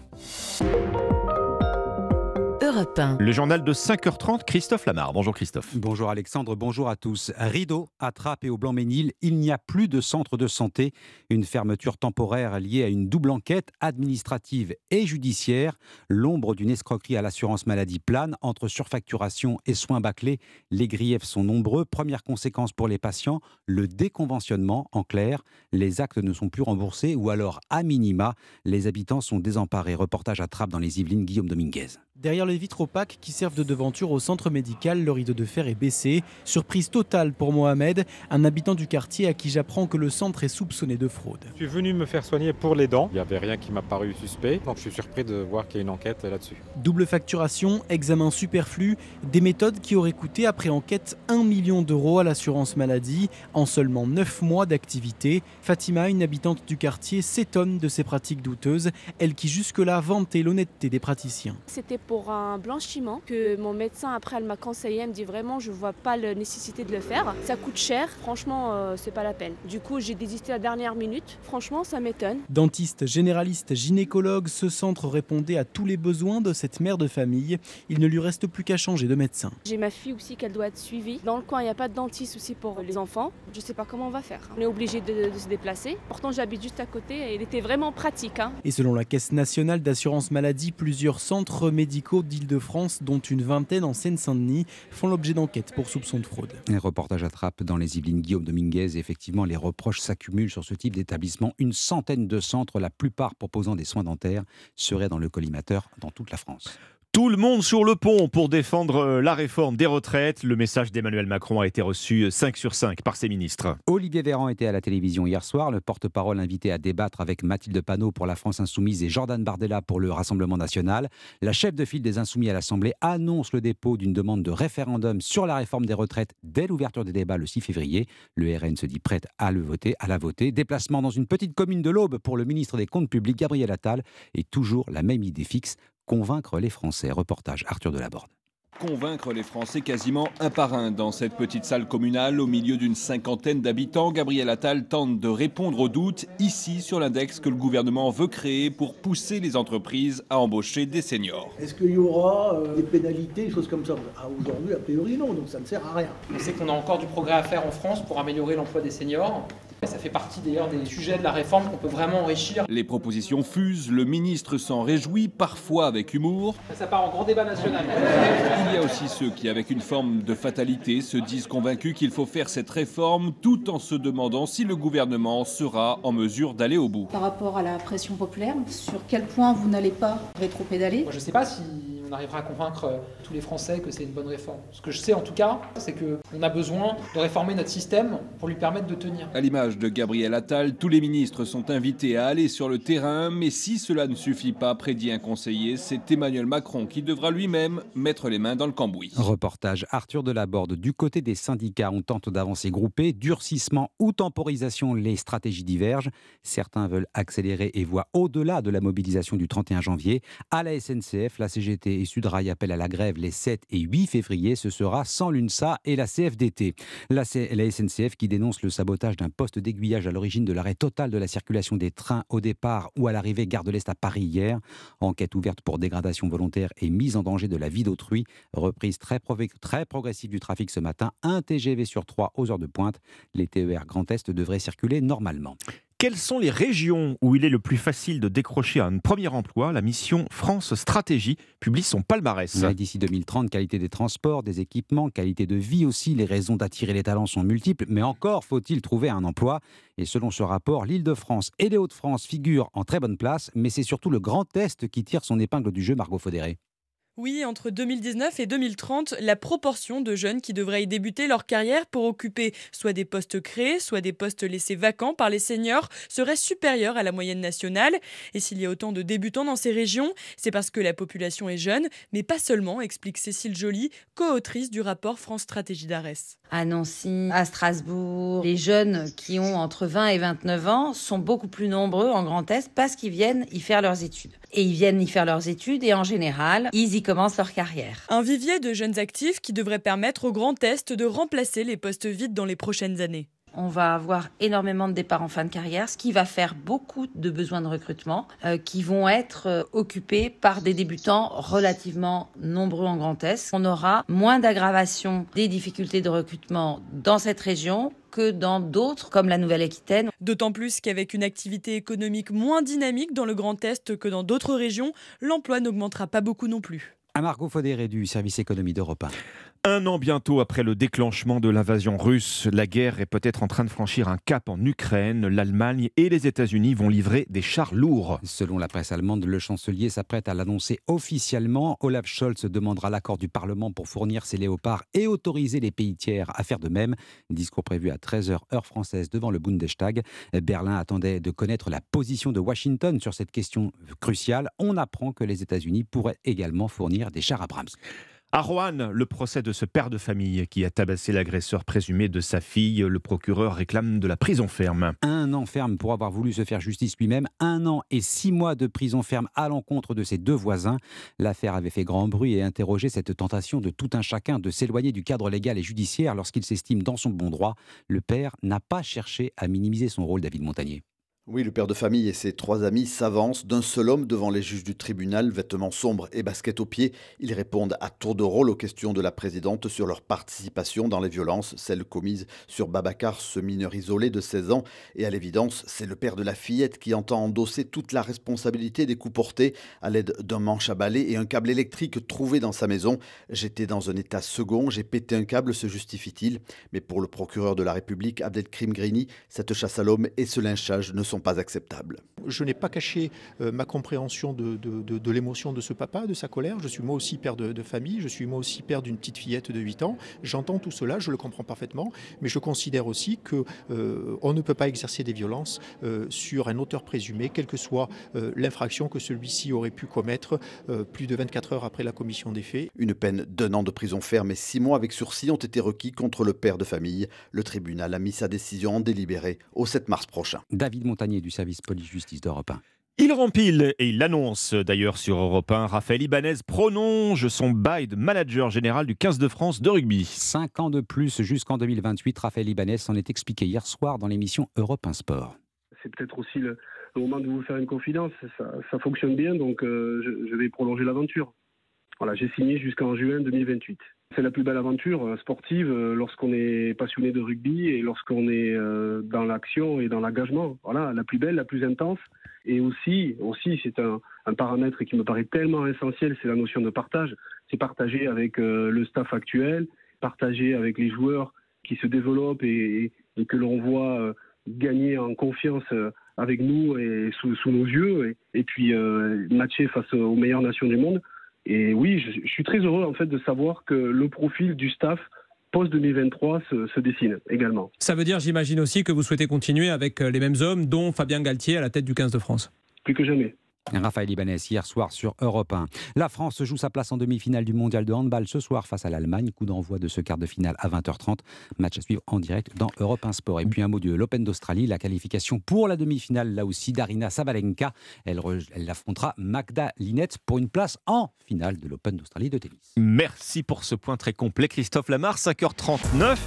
Le journal de 5h30, Christophe Lamar. Bonjour Christophe. Bonjour Alexandre, bonjour à tous. Rideau, Attrape et au Blanc-Ménil, il n'y a plus de centre de santé. Une fermeture temporaire liée à une double enquête administrative et judiciaire. L'ombre d'une escroquerie à l'assurance maladie plane entre surfacturation et soins bâclés. Les griefs sont nombreux. Première conséquence pour les patients, le déconventionnement. En clair, les actes ne sont plus remboursés ou alors, à minima, les habitants sont désemparés. Reportage à Trappes dans les Yvelines, Guillaume Dominguez. Derrière les vitres opaques qui servent de devanture au centre médical, le rideau de fer est baissé. Surprise totale pour Mohamed, un habitant du quartier à qui j'apprends que le centre est soupçonné de fraude. Je suis venu me faire soigner pour les dents. Il n'y avait rien qui m'a paru suspect, donc je suis surpris de voir qu'il y a une enquête là-dessus. Double facturation, examen superflu, des méthodes qui auraient coûté après enquête 1 million d'euros à l'assurance maladie en seulement 9 mois d'activité. Fatima, une habitante du quartier, s'étonne de ces pratiques douteuses, elle qui jusque-là vantait l'honnêteté des praticiens. C'était pour un blanchiment que mon médecin après elle m'a conseillé, elle me dit vraiment je vois pas la nécessité de le faire. Ça coûte cher, franchement euh, c'est pas la peine. Du coup j'ai désisté à la dernière minute, franchement ça m'étonne. Dentiste, généraliste, gynécologue, ce centre répondait à tous les besoins de cette mère de famille. Il ne lui reste plus qu'à changer de médecin. J'ai ma fille aussi qu'elle doit être suivie. Dans le coin il n'y a pas de dentiste aussi pour les enfants. Je sais pas comment on va faire. On est obligé de, de, se déplacer. Pourtant j'habite juste à côté et il était vraiment pratique. Hein. Et selon la Caisse nationale d'assurance maladie, plusieurs centres médicaux d'Île-de-France, dont une vingtaine en Seine-Saint-Denis, font l'objet d'enquêtes pour soupçon de fraude. Un reportage attrape dans les Yvelines Guillaume Dominguez. Effectivement, les reproches s'accumulent sur ce type d'établissement. Une centaine de centres, la plupart proposant des soins dentaires, seraient dans le collimateur dans toute la France. Tout le monde sur le pont pour défendre euh, la réforme des retraites. Le message d'Emmanuel Macron a été reçu 5 sur 5 par ses ministres. Olivier Véran était à la télévision hier soir. Le porte-parole invité à débattre avec Mathilde Panot pour la France Insoumise et Jordan Bardella pour le Rassemblement National. La chef de file des Insoumis à l'Assemblée annonce le dépôt d'une demande de référendum sur la réforme des retraites dès l'ouverture des débats le 6 février. Le RN se dit prête à le voter, à la voter. Déplacement dans une petite commune de l'Aube pour le ministre des Comptes publics Gabriel Attal et toujours la même idée fixe Convaincre les Français. Reportage Arthur Delaborde. Convaincre les Français quasiment un par un dans cette petite salle communale au milieu d'une cinquantaine d'habitants, Gabriel Attal tente de répondre aux doutes ici sur l'index que le gouvernement veut créer pour pousser les entreprises à embaucher des seniors. Est-ce qu'il y aura euh, des pénalités, des choses comme ça? Ah, Aujourd'hui, a priori non, donc ça ne sert à rien. On sait qu'on a encore du progrès à faire en France pour améliorer l'emploi des seniors. Ça fait partie d'ailleurs des sujets de la réforme qu'on peut vraiment enrichir. Les propositions fusent, le ministre s'en réjouit, parfois avec humour. Ça part en grand débat national. Il y a aussi ceux qui, avec une forme de fatalité, se disent convaincus qu'il faut faire cette réforme tout en se demandant si le gouvernement sera en mesure d'aller au bout. Par rapport à la pression populaire, sur quel point vous n'allez pas rétro-pédaler? Je ne sais pas si on arrivera à convaincre euh, tous les Français que c'est une bonne réforme. Ce que je sais en tout cas, c'est qu'on a besoin de réformer notre système pour lui permettre de tenir. À l'image de Gabriel Attal, tous les ministres sont invités à aller sur le terrain, mais si cela ne suffit pas, prédit un conseiller, c'est Emmanuel Macron qui devra lui-même mettre les mains dans le cambouis. Reportage Arthur Delaborde. Du côté des syndicats, on tente d'avancer groupé, durcissement ou temporisation, les stratégies divergent. Certains veulent accélérer et voient au-delà de la mobilisation du 31 janvier. À la SNCF, la CGT et Sudrail appellent à la grève les 7 et 8 février. Ce sera sans l'UNSA et la CFDT. La, SNCF qui dénonce le sabotage d'un poste d'aiguillage à l'origine de l'arrêt total de la circulation des trains au départ ou à l'arrivée gare de l'Est à Paris hier. Enquête ouverte pour dégradation volontaire et mise en danger de la vie d'autrui. Reprise très, très progressive du trafic ce matin. Un TGV sur 3 aux heures de pointe. Les TER Grand Est devraient circuler normalement. Quelles sont les régions où il est le plus facile de décrocher un premier emploi? La mission France Stratégie publie son palmarès. D'ici 2030, qualité des transports, des équipements, qualité de vie aussi. Les raisons d'attirer les talents sont multiples, mais encore faut-il trouver un emploi. Et selon ce rapport, l'Île-de-France et les Hauts-de-France figurent en très bonne place, mais c'est surtout le Grand Est qui tire son épingle du jeu, Margot Faudéré. Oui, entre 2019 et 2030, la proportion de jeunes qui devraient y débuter leur carrière pour occuper soit des postes créés, soit des postes laissés vacants par les seniors serait supérieure à la moyenne nationale. Et s'il y a autant de débutants dans ces régions, c'est parce que la population est jeune, mais pas seulement, explique Cécile Joly, co-autrice du rapport France Stratégie d'Arès. À Nancy, à Strasbourg, les jeunes qui ont entre 20 et 29 ans sont beaucoup plus nombreux en Grand Est parce qu'ils viennent y faire leurs études. Et ils viennent y faire leurs études et en général, ils y commencent leur carrière. Un vivier de jeunes actifs qui devrait permettre au Grand Est de remplacer les postes vides dans les prochaines années on va avoir énormément de départs en fin de carrière, ce qui va faire beaucoup de besoins de recrutement euh, qui vont être euh, occupés par des débutants relativement nombreux en Grand Est. On aura moins d'aggravation des difficultés de recrutement dans cette région que dans d'autres, comme la Nouvelle-Aquitaine. D'autant plus qu'avec une activité économique moins dynamique dans le Grand Est que dans d'autres régions, l'emploi n'augmentera pas beaucoup non plus. À Margot Faudéré du service économie d'Europe 1. Un an bientôt après le déclenchement de l'invasion russe, la guerre est peut-être en train de franchir un cap en Ukraine. L'Allemagne et les États-Unis vont livrer des chars lourds. Selon la presse allemande, le chancelier s'apprête à l'annoncer officiellement. Olaf Scholz demandera l'accord du Parlement pour fournir ses léopards et autoriser les pays tiers à faire de même. Discours prévu à 13h heure française devant le Bundestag. Berlin attendait de connaître la position de Washington sur cette question cruciale. On apprend que les États-Unis pourraient également fournir des chars Abrams. À Rouen, le procès de ce père de famille qui a tabassé l'agresseur présumé de sa fille, le procureur réclame de la prison ferme. Un an ferme pour avoir voulu se faire justice lui-même, un an et six mois de prison ferme à l'encontre de ses deux voisins. L'affaire avait fait grand bruit et interrogé cette tentation de tout un chacun de s'éloigner du cadre légal et judiciaire lorsqu'il s'estime dans son bon droit. Le père n'a pas cherché à minimiser son rôle, David Montagnier. Oui, le père de famille et ses trois amis s'avancent d'un seul homme devant les juges du tribunal, vêtements sombres et baskets aux pieds. Ils répondent à tour de rôle aux questions de la présidente sur leur participation dans les violences, celles commises sur Babacar, ce mineur isolé de 16 ans. Et à l'évidence, c'est le père de la fillette qui entend endosser toute la responsabilité des coups portés à l'aide d'un manche à balai et un câble électrique trouvé dans sa maison. J'étais dans un état second, j'ai pété un câble, se justifie-t-il. Mais pour le procureur de la République, Abdelkrim Grini, cette chasse à l'homme et ce lynchage ne sont pas acceptables. Je n'ai pas caché euh, ma compréhension de, de, l'émotion de ce papa, de sa colère. Je suis moi aussi père de, famille, je suis moi aussi père d'une petite fillette de 8 ans. J'entends tout cela, je le comprends parfaitement, mais je considère aussi que euh, on ne peut pas exercer des violences euh, sur un auteur présumé, quelle que soit l'infraction que celui-ci aurait pu commettre plus de 24 heures après la commission des faits. Une peine d'un an de prison ferme et six mois avec sursis ont été requis contre le père de famille. Le tribunal a mis sa décision en délibéré au 7 mars prochain. David du service police-justice d'Europe 1. Il rempile et il l'annonce d'ailleurs sur Europe 1. Raphaël Ibanez prolonge son bail de manager général du 15 de France de rugby. Cinq ans de plus jusqu'en 2028. Raphaël Ibanez s'en est expliqué hier soir dans l'émission Europe 1 Sport. C'est peut-être aussi le, moment de vous faire une confidence. Ça, fonctionne bien, donc euh, je, je vais prolonger l'aventure. Voilà, j'ai signé jusqu'en juin 2028. C'est la plus belle aventure euh, sportive euh, lorsqu'on est passionné de rugby et lorsqu'on est euh, dans l'action et dans l'engagement. Voilà, la plus belle, la plus intense. Et aussi, aussi c'est un, paramètre qui me paraît tellement essentiel, c'est la notion de partage. C'est partager avec le staff actuel, partager avec les joueurs qui se développent et, que l'on voit gagner en confiance avec nous et sous, nos yeux, et puis matcher face aux meilleures nations du monde. Et oui, je, suis très heureux en fait de savoir que le profil du staff post-2023 se, se, dessine également. Ça veut dire, j'imagine aussi, que vous souhaitez continuer avec euh, les mêmes hommes, dont Fabien Galtier à la tête du 15 de France Plus que jamais. Raphaël Ibanez hier soir sur Europe 1. La France joue sa place en demi-finale du mondial de handball ce soir face à l'Allemagne. Coup d'envoi de ce quart de finale à 20h30. Match à suivre en direct dans Europe 1 Sport. Et puis un mot de l'Open d'Australie, la qualification pour la demi-finale là aussi d'Arina Sabalenka. Elle, elle affrontera Magda Linette pour une place en finale de l'Open d'Australie de tennis. Merci pour ce point très complet Christophe Lamar, 5h39.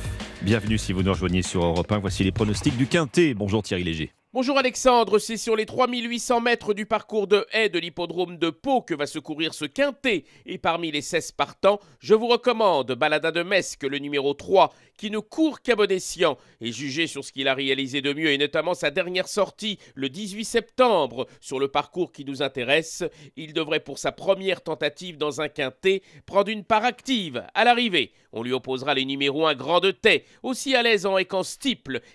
Bienvenue si vous nous rejoignez sur Europe 1. Voici les pronostics du Quintet. Bonjour Thierry Léger. Bonjour Alexandre, c'est sur les 3800 mètres du parcours de haie de l'hippodrome de Pau que va se courir ce quintet. Et parmi les 16 partants, je vous recommande Balada de Mesque, le numéro 3, qui ne court qu'à bon escient. Et jugé sur ce qu'il a réalisé de mieux, et notamment sa dernière sortie le 18 septembre sur le parcours qui nous intéresse, il devrait pour sa première tentative dans un quintet prendre une part active à l'arrivée. On lui opposera les numéros 1 Grand de Tay, aussi à l'aise en et qu'en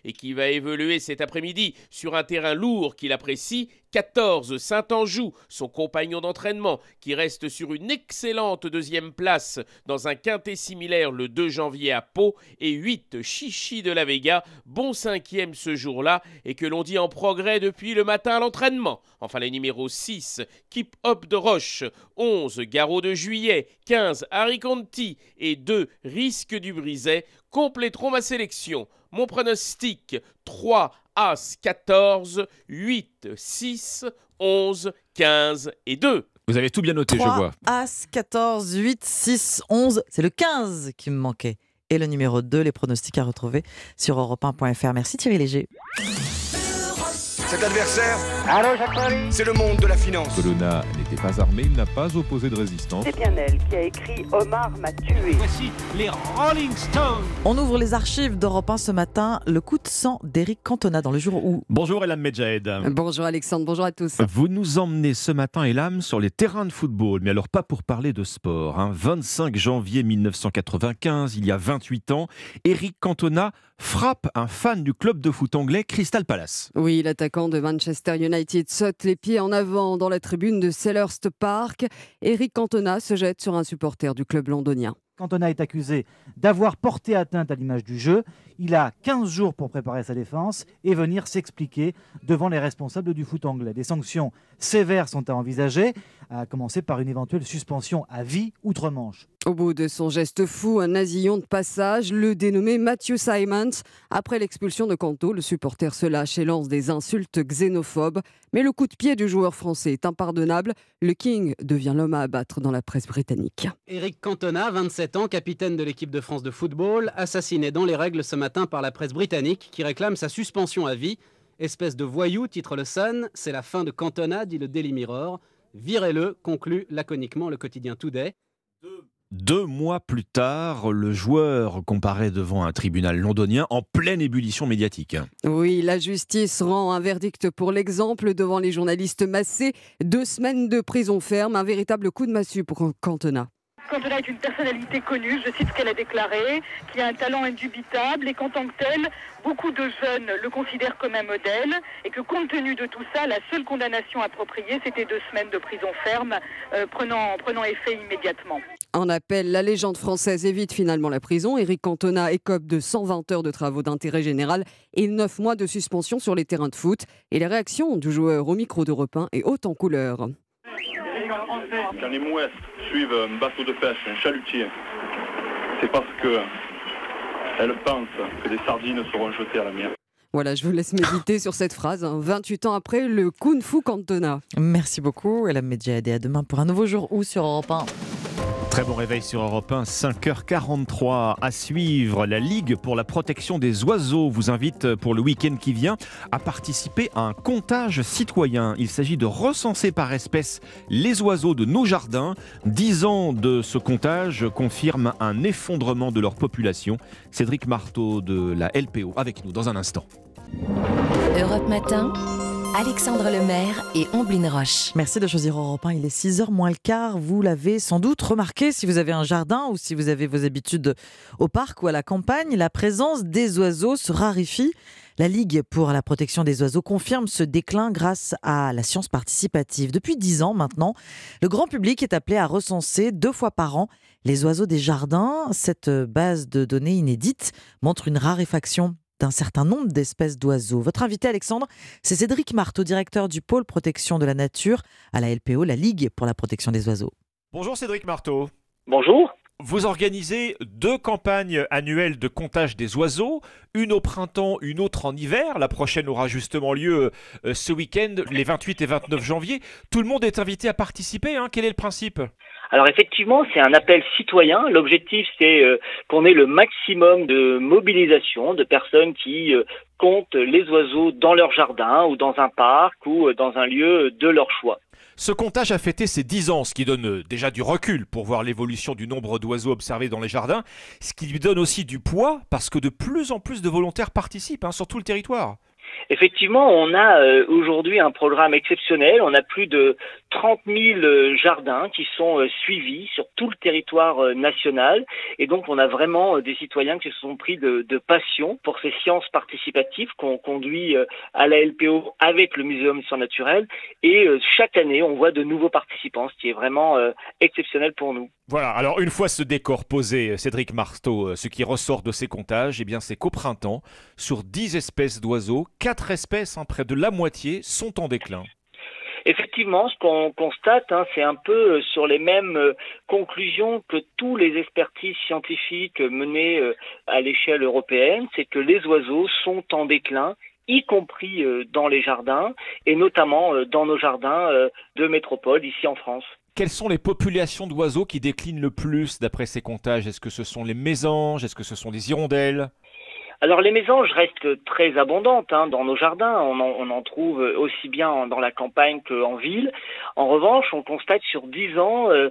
et qui va évoluer cet après-midi sur un terrain lourd qu'il apprécie 14 Saint-Anjou, son compagnon d'entraînement, qui reste sur une excellente deuxième place dans un quintet similaire le 2 janvier à Pau, et 8 Chichi de la Vega, bon cinquième ce jour-là, et que l'on dit en progrès depuis le matin à l'entraînement. Enfin les numéros 6, Keep Up de Roche, 11 Garot de Juillet, 15 Harry Conti et 2 Risque du Briset compléteront ma sélection. Mon pronostic 3 As 14, 8, 6, 11, 15 et 2. Vous avez tout bien noté, 3, je vois. As, 14, 8, 6, 11. C'est le 15 qui me manquait. Et le numéro 2, les pronostics à retrouver sur europe1.fr. Merci Thierry Léger. Cet adversaire, c'est le monde de la finance. Colonna n'était pas armé, il n'a pas opposé de résistance. C'est bien elle qui a écrit Omar m'a tué. Voici les Rolling Stones. On ouvre les archives d'Europe 1 ce matin. Le coup de sang d'Éric Cantona dans le jour où. Bonjour Elam Medjahed. Bonjour Alexandre, bonjour à tous. Vous nous emmenez ce matin, Elam, sur les terrains de football, mais alors pas pour parler de sport. Hein. 25 janvier 1995, il y a 28 ans, Eric Cantona frappe un fan du club de foot anglais Crystal Palace. Oui, l'attaquant de Manchester United saute les pieds en avant dans la tribune de Selhurst Park. Eric Cantona se jette sur un supporter du club londonien. Cantona est accusé d'avoir porté atteinte à l'image du jeu. Il a 15 jours pour préparer sa défense et venir s'expliquer devant les responsables du foot anglais. Des sanctions sévères sont à envisager, à commencer par une éventuelle suspension à vie outre-Manche. Au bout de son geste fou, un nasillon de passage, le dénommé Matthew Simons. Après l'expulsion de Canto, le supporter se lâche et lance des insultes xénophobes. Mais le coup de pied du joueur français est impardonnable. Le King devient l'homme à abattre dans la presse britannique. Eric Cantona, 27 ans, capitaine de l'équipe de France de football, assassiné dans les règles ce matin par la presse britannique qui réclame sa suspension à vie. Espèce de voyou, titre le Sun, c'est la fin de Cantona, dit le Daily Mirror. Virez-le, conclut laconiquement le quotidien Today. Deux mois plus tard, le joueur comparaît devant un tribunal londonien en pleine ébullition médiatique. Oui, la justice rend un verdict pour l'exemple devant les journalistes massés. Deux semaines de prison ferme, un véritable coup de massue pour Cantona. Cantona est une personnalité connue, je cite ce qu'elle a déclaré, qui a un talent indubitable et qu'en tant que tel, beaucoup de jeunes le considèrent comme un modèle et que compte tenu de tout ça, la seule condamnation appropriée, c'était deux semaines de prison ferme euh, prenant, prenant effet immédiatement. En appel, la légende française évite finalement la prison. Éric Cantona écope de 120 heures de travaux d'intérêt général et 9 mois de suspension sur les terrains de foot. Et la réaction du joueur au micro d'Europe 1 est haute en couleur. Quand les mouettes suivent un bateau de pêche, un chalutier, c'est parce que elles pensent que des sardines seront jetées à la mer. Voilà, je vous laisse méditer sur cette phrase. hein. 28 ans après, le Kung Fu Cantona. Merci beaucoup, Elam Medjahedi. À demain pour un nouveau jour où sur Europe 1. Très bon réveil sur Europe 1, 5h43 à suivre. La Ligue pour la protection des oiseaux vous invite pour le week-end qui vient à participer à un comptage citoyen. Il s'agit de recenser par espèce les oiseaux de nos jardins. 10 ans de ce comptage confirment un effondrement de leur population. Cédric Marteau de la LPO avec nous dans un instant. Europe Matin, Alexandre Lemaire et Omblin Roche. Merci de choisir Europe 1. Il est 6h moins le quart. Vous l'avez sans doute remarqué si vous avez un jardin ou si vous avez vos habitudes au parc ou à la campagne. La présence des oiseaux se raréfie. La Ligue pour la protection des oiseaux confirme ce déclin grâce à la science participative. Depuis 10 ans maintenant, le grand public est appelé à recenser deux fois par an les oiseaux des jardins. Cette base de données inédite montre une raréfaction d'un certain nombre d'espèces d'oiseaux. Votre invité Alexandre, c'est Cédric Marteau, directeur du pôle protection de la nature à la LPO, la Ligue pour la protection des oiseaux. Bonjour Cédric Marteau. Bonjour. Vous organisez deux campagnes annuelles de comptage des oiseaux, une au printemps, une autre en hiver. La prochaine aura justement lieu euh, ce week-end, les 28 et 29 janvier. Tout le monde est invité à participer. hein. Quel est le principe? Alors effectivement, c'est un appel citoyen. L'objectif, c'est euh, qu'on ait le maximum de mobilisation de personnes qui euh, comptent les oiseaux dans leur jardin ou dans un parc ou euh, dans un lieu de leur choix. Ce comptage a fêté ses 10 ans, ce qui donne déjà du recul pour voir l'évolution du nombre d'oiseaux observés dans les jardins, ce qui lui donne aussi du poids parce que de plus en plus de volontaires participent hein, sur tout le territoire. Effectivement, on a euh, aujourd'hui un programme exceptionnel. On a plus de 30 000 euh, jardins qui sont euh, suivis sur tout le territoire national. Et donc, on a vraiment des citoyens qui se sont pris de, passion pour ces sciences participatives qu'on conduit à la LPO avec le Muséum d'histoire naturelle. Et chaque année, on voit de nouveaux participants, ce qui est vraiment exceptionnel pour nous. Voilà, alors une fois ce décor posé, Cédric Marteau, euh, ce qui ressort de ces comptages, eh bien, c'est qu'au printemps, sur 10 espèces d'oiseaux, 4 espèces, hein, près de la moitié, sont en déclin. Effectivement, ce qu'on constate, hein, c'est un peu euh, sur les mêmes euh, conclusions que tous les expertises scientifiques menées à l'échelle européenne, c'est que les oiseaux sont en déclin y compris dans les jardins et notamment dans nos jardins de métropole ici en France. Quelles sont les populations d'oiseaux qui déclinent le plus d'après ces comptages? Est-ce que ce sont les mésanges? Est-ce que ce sont les hirondelles? Alors les mésanges restent très abondantes hein, dans nos jardins, on en, trouve aussi bien dans la campagne qu'en ville. En revanche, on constate sur 10 ans 17%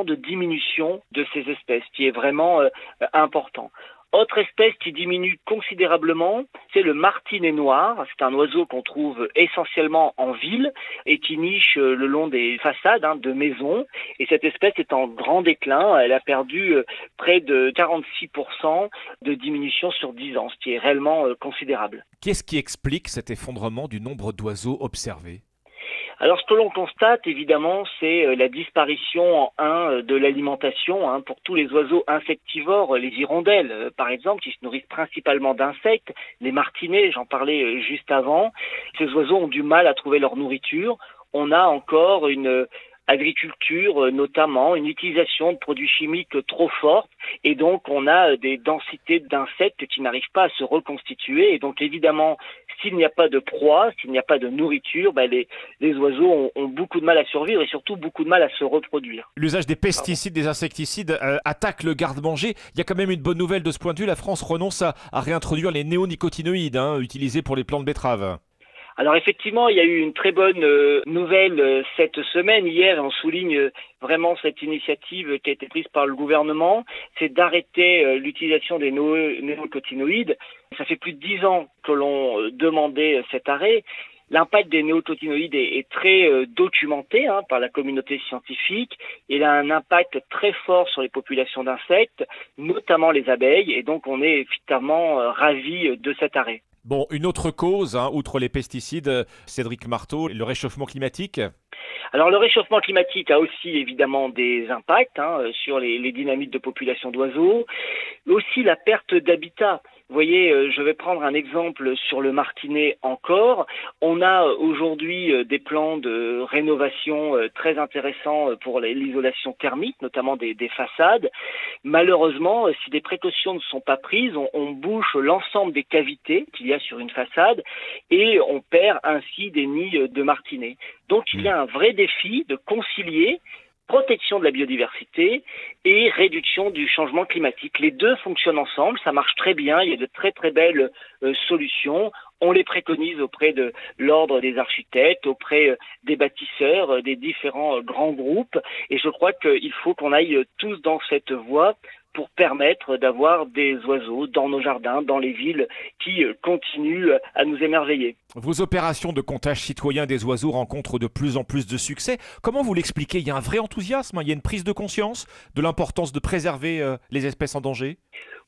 euh, de diminution de ces espèces, qui est vraiment euh, important. Autre espèce qui diminue considérablement, c'est le martinet noir. C'est un oiseau qu'on trouve essentiellement en ville et qui niche euh, le long des façades hein, de maisons. Et cette espèce est en grand déclin. Elle a perdu euh, près de 46% de diminution sur 10 ans, ce qui est réellement euh, considérable. Qu'est-ce qui explique cet effondrement du nombre d'oiseaux observés? Alors ce que l'on constate évidemment, c'est euh, la disparition en un euh, de l'alimentation hein, pour tous les oiseaux insectivores, les hirondelles euh, par exemple, qui se nourrissent principalement d'insectes, les martinets, j'en parlais juste avant. Ces oiseaux ont du mal à trouver leur nourriture. On a encore une agriculture notamment, une utilisation de produits chimiques trop forte et donc on a des densités d'insectes qui n'arrivent pas à se reconstituer et donc évidemment s'il n'y a pas de proie, s'il n'y a pas de nourriture, ben, les, oiseaux ont, beaucoup de mal à survivre et surtout beaucoup de mal à se reproduire. L'usage des pesticides, des insecticides euh, attaque le garde-manger. Il y a quand même une bonne nouvelle de ce point de vue. La France renonce à, réintroduire les néonicotinoïdes hein, utilisés pour les plantes betteraves. Alors effectivement, il y a eu une très bonne euh, nouvelle euh, cette semaine. Hier, on souligne vraiment cette initiative qui a été prise par le gouvernement, c'est d'arrêter l'utilisation des néonicotinoïdes. Ça fait plus de dix ans que l'on euh, demandait euh, cet arrêt. L'impact des néototinoïdes est, très euh, documenté hein, par la communauté scientifique. Il a un impact très fort sur les populations d'insectes, notamment les abeilles, et donc on est évidemment ravis de cet arrêt. Bon, une autre cause, hein, outre les pesticides, Cédric Marteau, le réchauffement climatique? Alors le réchauffement climatique a aussi évidemment des impacts hein, sur les, les, dynamiques de population d'oiseaux, aussi la perte d'habitat. Vous voyez, euh, je vais prendre un exemple sur le Martinet encore. On a euh, aujourd'hui euh, des plans de rénovation très intéressants pour l'isolation thermique, notamment des, façades. Malheureusement, si des précautions ne sont pas prises, on, bouche l'ensemble des cavités qu'il y a sur une façade et on perd ainsi des nids de Martinet. Donc il y a un vrai défi de concilier protection de la biodiversité et réduction du changement climatique. Les deux fonctionnent ensemble, ça marche très bien, il y a de très très belles euh, solutions. On les préconise auprès de l'ordre des architectes, auprès euh, des bâtisseurs, euh, des différents grands groupes, et je crois qu'il faut qu'on aille tous dans cette voie pour permettre d'avoir des oiseaux dans nos jardins, dans les villes, qui euh, continuent à nous émerveiller. Vos opérations de comptage citoyen des oiseaux rencontrent de plus en plus de succès. Comment vous l'expliquez? Il y a un vrai enthousiasme, il y a une prise de conscience de l'importance de préserver euh, les espèces en danger?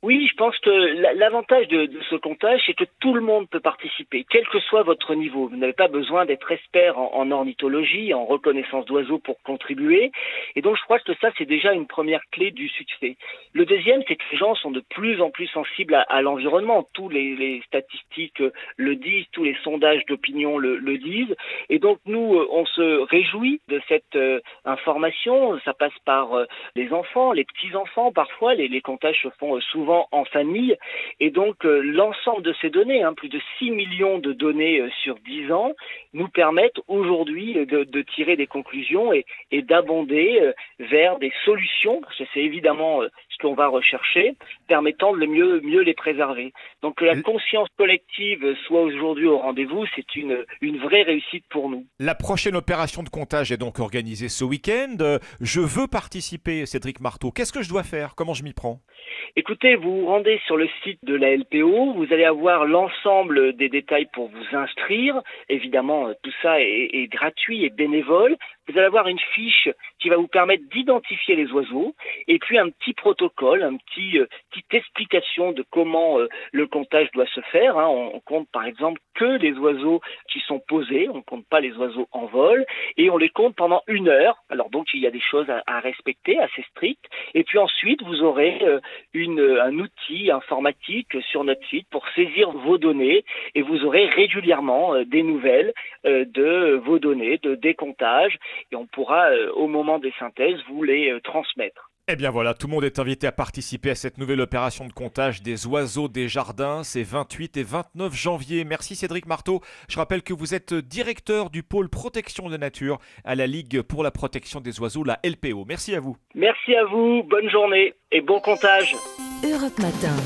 Oui, je pense que l'avantage de, ce comptage, c'est que tout le monde peut participer, quel que soit votre niveau. Vous n'avez pas besoin d'être expert en, ornithologie, en reconnaissance d'oiseaux pour contribuer. Et donc, je crois que ça, c'est déjà une première clé du succès. Le deuxième, c'est que les gens sont de plus en plus sensibles à, l'environnement. Tous les, statistiques le disent, tous les sondages d'opinion le, disent. Et donc, nous, on se réjouit de cette euh, information. Ça passe par euh, les enfants, les petits-enfants, parfois. Les, les comptages se font euh, souvent en famille. Et donc, euh, l'ensemble de ces données, hein, plus de 6 millions de données euh, sur 10 ans, nous permettent aujourd'hui de, tirer des conclusions et, d'abonder euh, vers des solutions, parce que c'est évidemment qu'on va rechercher, permettant de mieux, mieux les préserver. Donc, que la conscience collective soit aujourd'hui au rendez-vous, c'est une, une vraie réussite pour nous. La prochaine opération de comptage est donc organisée ce week-end. Je veux participer, Cédric Marteau. Qu'est-ce que je dois faire? Comment je m'y prends? Écoutez, vous vous rendez sur le site de la LPO, vous allez avoir l'ensemble des détails pour vous inscrire. Évidemment, tout ça est, est gratuit et bénévole vous allez avoir une fiche qui va vous permettre d'identifier les oiseaux et puis un petit protocole, un petit euh, petite explication de comment euh, le comptage doit se faire. Hein. On, compte par exemple que les oiseaux qui sont posés, on compte pas les oiseaux en vol et on les compte pendant une heure. Alors donc il y a des choses à, respecter assez strictes. Et puis ensuite vous aurez euh, une, un outil informatique sur notre site pour saisir vos données et vous aurez régulièrement des nouvelles de vos données, de décomptage et on pourra, euh, au moment des synthèses, vous les euh, transmettre. Eh bien voilà, tout le monde est invité à participer à cette nouvelle opération de comptage des oiseaux des jardins. C'est 28 et 29 janvier. Merci Cédric Marteau. Je rappelle que vous êtes directeur du pôle protection de nature à la Ligue pour la protection des oiseaux, la LPO. Merci à vous. Merci à vous, bonne journée et bon comptage. Europe Matin.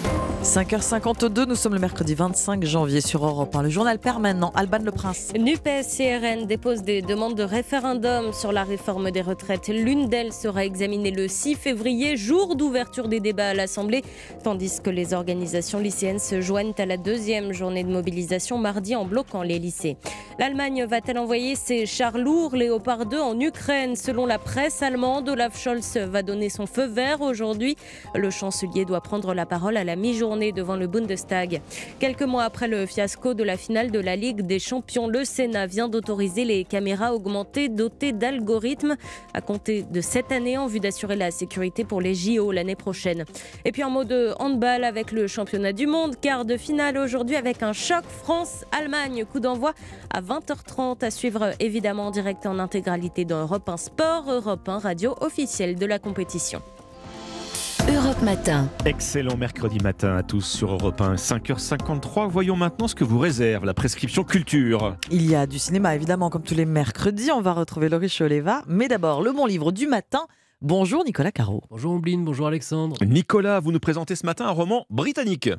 5h52, nous sommes le mercredi 25 janvier sur Europe 1. Le journal permanent, Alban Le Prince. NUPES CRN dépose des demandes de référendum sur la réforme des retraites. L'une d'elles sera examinée le 6 février, jour d'ouverture des débats à l'Assemblée, tandis que les organisations lycéennes se joignent à la deuxième journée de mobilisation mardi en bloquant les lycées. L'Allemagne va-t-elle envoyer ses chars lourds Léopard 2 en Ukraine? Selon la presse allemande, Olaf Scholz va donner son feu vert aujourd'hui. Le chancelier doit prendre la parole à la mi-journée devant le Bundestag. Quelques mois après le fiasco de la finale de la Ligue des Champions, le Sénat vient d'autoriser les caméras augmentées dotées d'algorithmes à compter de cette année en vue d'assurer la sécurité pour les JO l'année prochaine. Et puis en mode de handball avec le championnat du monde, quart de finale aujourd'hui avec un choc France-Allemagne. Coup d'envoi à 20h30 à suivre évidemment en direct en intégralité dans Europe 1 Sport, Europe 1 radio officielle de la compétition. Europe Matin. Excellent mercredi matin à tous sur Europe 1, 5h53. Voyons maintenant ce que vous réserve la prescription culture. Il y a du cinéma évidemment comme tous les mercredis. On va retrouver Laurie Choleva. Mais d'abord, le bon livre du matin. Bonjour Nicolas Caro. Bonjour Ombline, bonjour Alexandre. Nicolas, vous nous présentez ce matin un roman britannique.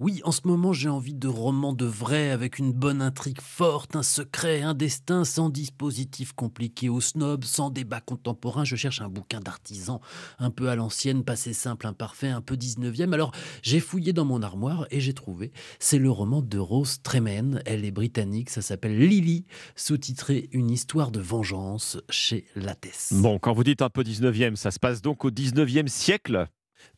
Oui, en ce moment, j'ai envie de romans de vrai avec une bonne intrigue forte, un secret, un destin sans dispositif compliqué au snob, sans débat contemporain. Je cherche un bouquin d'artisan, un peu à l'ancienne, passé simple, imparfait, un peu 19e. Alors, j'ai fouillé dans mon armoire et j'ai trouvé. C'est le roman de Rose Tremen. Elle est britannique, ça s'appelle Lily, sous-titré Une histoire de vengeance chez Lattès. Bon, quand vous dites un peu 19e, ça se passe donc au 19e siècle?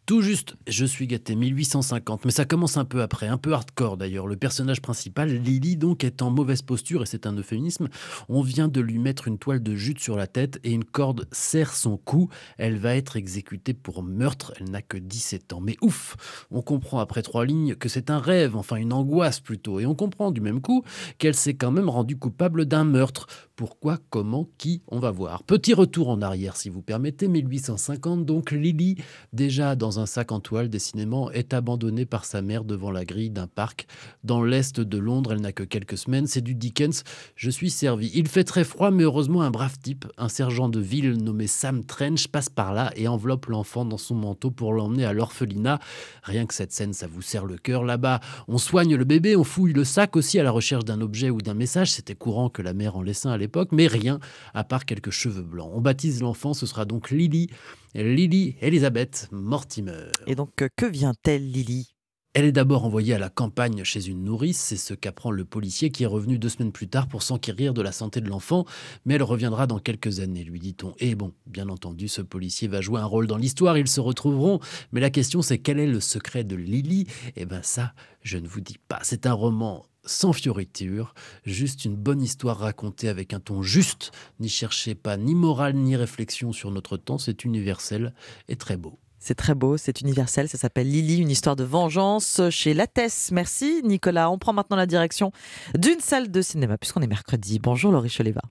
Tout juste, je suis gâté, 1850, mais ça commence un peu après, un peu hardcore d'ailleurs. Le personnage principal, Lily, donc, est en mauvaise posture, et c'est un euphémisme. On vient de lui mettre une toile de jute sur la tête et une corde serre son cou. Elle va être exécutée pour meurtre, elle n'a que 17 ans. Mais ouf, on comprend après trois lignes que c'est un rêve, enfin une angoisse plutôt, et on comprend du même coup qu'elle s'est quand même rendue coupable d'un meurtre. Pourquoi, comment, qui, on va voir. Petit retour en arrière, si vous permettez, 1850, donc Lily, déjà dans un sac en toile, décidément, est abandonnée par sa mère devant la grille d'un parc. Dans l'est de Londres, elle n'a que quelques semaines, c'est du Dickens. Je suis servi. Il fait très froid, mais heureusement, un brave type, un sergent de ville nommé Sam Trench, passe par là et enveloppe l'enfant dans son manteau pour l'emmener à l'orphelinat. Rien que cette scène, ça vous serre le cœur. Là-bas, on soigne le bébé, on fouille le sac aussi à la recherche d'un objet ou d'un message. C'était courant que la mère en laissait à l'époque, mais rien à part quelques cheveux blancs. On baptise l'enfant, ce sera donc Lily. Lily Elizabeth Mortimer. Et donc, que vient-elle, Lily? Elle est d'abord envoyée à la campagne chez une nourrice, c'est ce qu'apprend le policier qui est revenu deux semaines plus tard pour s'enquérir de la santé de l'enfant, mais elle reviendra dans quelques années, lui dit-on. Et bon, bien entendu, ce policier va jouer un rôle dans l'histoire, ils se retrouveront, mais la question c'est quel est le secret de Lily? Eh bien ça, je ne vous dis pas. C'est un roman sans fioriture, juste une bonne histoire racontée avec un ton juste. N'y cherchez pas ni morale ni réflexion sur notre temps, c'est universel et très beau. C'est très beau, c'est universel, ça s'appelle Lily, une histoire de vengeance chez Lattès. Merci Nicolas. On prend maintenant la direction d'une salle de cinéma puisqu'on est mercredi. Bonjour Laurie Choleva.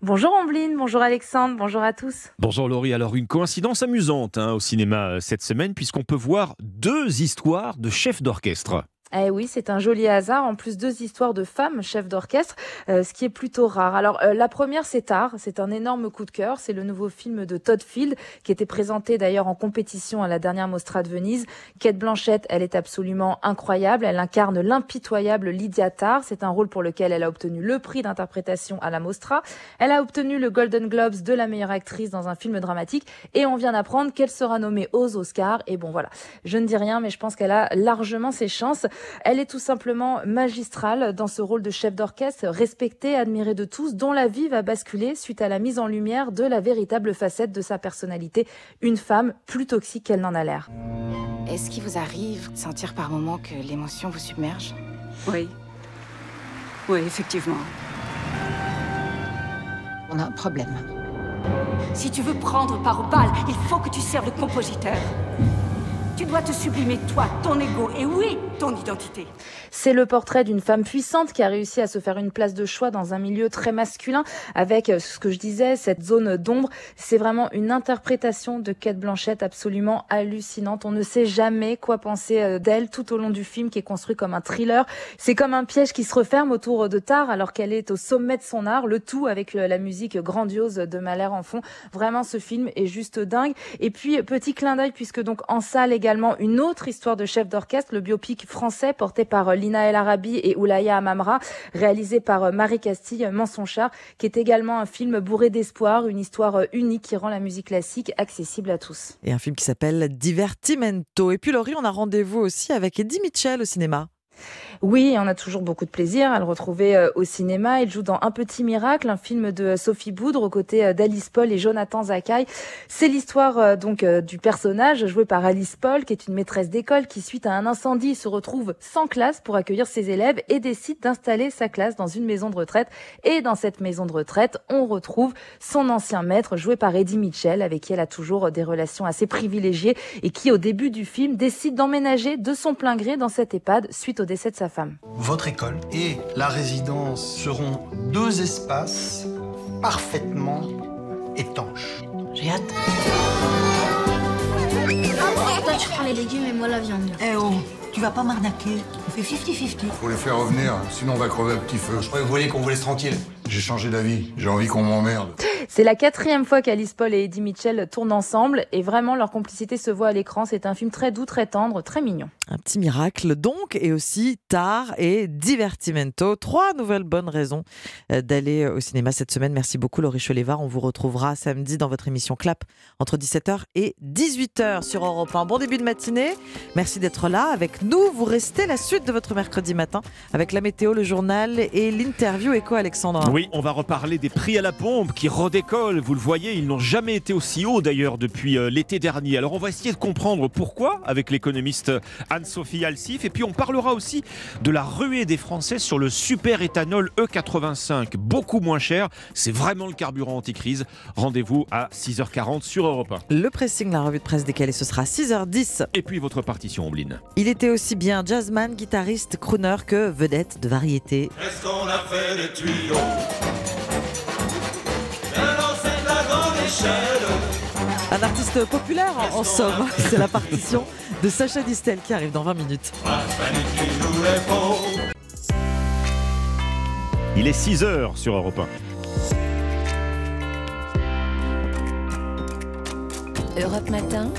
Bonjour Ambline, bonjour Alexandre, bonjour à tous. Bonjour Laurie, alors une coïncidence amusante hein, au cinéma euh, cette semaine puisqu'on peut voir deux histoires de chefs d'orchestre. Eh oui, c'est un joli hasard. En plus, deux histoires de femmes chefs d'orchestre, euh, ce qui est plutôt rare. Alors, euh, la première, c'est Tard. C'est un énorme coup de cœur. C'est le nouveau film de Todd Field, qui était présenté d'ailleurs en compétition à la dernière Mostra de Venise. Kate Blanchett, elle est absolument incroyable. Elle incarne l'impitoyable Lydia Tarr. C'est un rôle pour lequel elle a obtenu le prix d'interprétation à la Mostra. Elle a obtenu le Golden Globes de la meilleure actrice dans un film dramatique. Et on vient d'apprendre qu'elle sera nommée aux Oscars. Et bon, voilà. Je ne dis rien, mais je pense qu'elle a largement ses chances. Elle est tout simplement magistrale dans ce rôle de chef d'orchestre, respectée, admirée de tous, dont la vie va basculer suite à la mise en lumière de la véritable facette de sa personnalité, une femme plus toxique qu'elle n'en a l'air. Est-ce qu'il vous arrive de sentir par moments que l'émotion vous submerge? Oui. Oui, effectivement. On a un problème. Si tu veux prendre part au bal, il faut que tu serves le compositeur. Tu dois te sublimer, toi, ton ego, et oui, C'est le portrait d'une femme puissante qui a réussi à se faire une place de choix dans un milieu très masculin avec euh, ce que je disais, cette zone d'ombre. C'est vraiment une interprétation de Kate Blanchett absolument hallucinante. On ne sait jamais quoi penser euh, d'elle tout au long du film qui est construit comme un thriller. C'est comme un piège qui se referme autour de Tar alors qu'elle est au sommet de son art, le tout avec la musique grandiose de Mahler en fond. Vraiment, ce film est juste dingue. Et puis, petit clin d'œil, puisque donc en salle également une autre histoire de chef d'orchestre, le biopic français porté par Lina El Arabi et Oulaya Amamra, réalisé par Marie Castille, Mensonchard, qui est également un film bourré d'espoir, une histoire unique qui rend la musique classique accessible à tous. Et un film qui s'appelle Divertimento. Et puis Laurie, on a rendez-vous aussi avec Eddie Mitchell au cinéma. Oui, on a toujours beaucoup de plaisir à le retrouver euh, au cinéma. Il joue dans Un petit miracle, un film de Sophie Boudre aux côtés euh, d'Alice Paul et Jonathan Zakai. C'est l'histoire euh, donc du personnage joué par Alice Paul, qui est une maîtresse d'école qui, suite à un incendie, se retrouve sans classe pour accueillir ses élèves et décide d'installer sa classe dans une maison de retraite. Et dans cette maison de retraite, on retrouve son ancien maître, joué par Eddie Mitchell, avec qui elle a toujours des relations assez privilégiées et qui, au début du film, décide d'emménager de son plein gré dans cette EHPAD suite au décès de sa femme. Votre école et la résidence seront deux espaces parfaitement étanches. J'ai hâte. Toi, tu prends les légumes et moi la viande. Eh oh, tu vas pas m'arnaquer. Fait 50-50. Faut les faire revenir, sinon on va crever le petit feu. Je croyais que vous vouliez qu'on vous laisse tranquille. J'ai changé d'avis. J'ai envie qu'on m'emmerde. C'est la quatrième fois qu'Alice Paul et Eddie Mitchell tournent ensemble et vraiment leur complicité se voit à l'écran. C'est un film très doux, très tendre, très mignon. Un petit miracle donc, et aussi Tar et Divertimento. Trois nouvelles bonnes raisons euh, d'aller au cinéma cette semaine. Merci beaucoup Laurie Cholévar. On vous retrouvera samedi dans votre émission Clap entre 17h et 18h sur Europe 1. Bon début de matinée. Merci d'être là avec nous. Vous restez la suite de votre mercredi matin avec la météo, le journal et l'interview Éco Alexandra. Oui, on va reparler des prix à la pompe qui redécollent. Vous le voyez, ils n'ont jamais été aussi hauts d'ailleurs depuis euh, l'été dernier. Alors on va essayer de comprendre pourquoi avec l'économiste Anne-Sophie Alsif. Et puis on parlera aussi de la ruée des Français sur le super éthanol E85, beaucoup moins cher. C'est vraiment le carburant anti-crise. Rendez-vous à 6h40 sur Europe 1. Le pressing, la revue de presse décalée, ce sera 6h10. Et puis votre partition, Ombline. Il était aussi bien jazzman, guitariste, crooner que vedette de variété. Est-ce qu'on a fait des tuyaux Un artiste populaire en somme, [laughs] c'est la partition de Sacha Distel qui arrive dans 20 minutes. Il est 6h sur Europe 1. Europe Matin.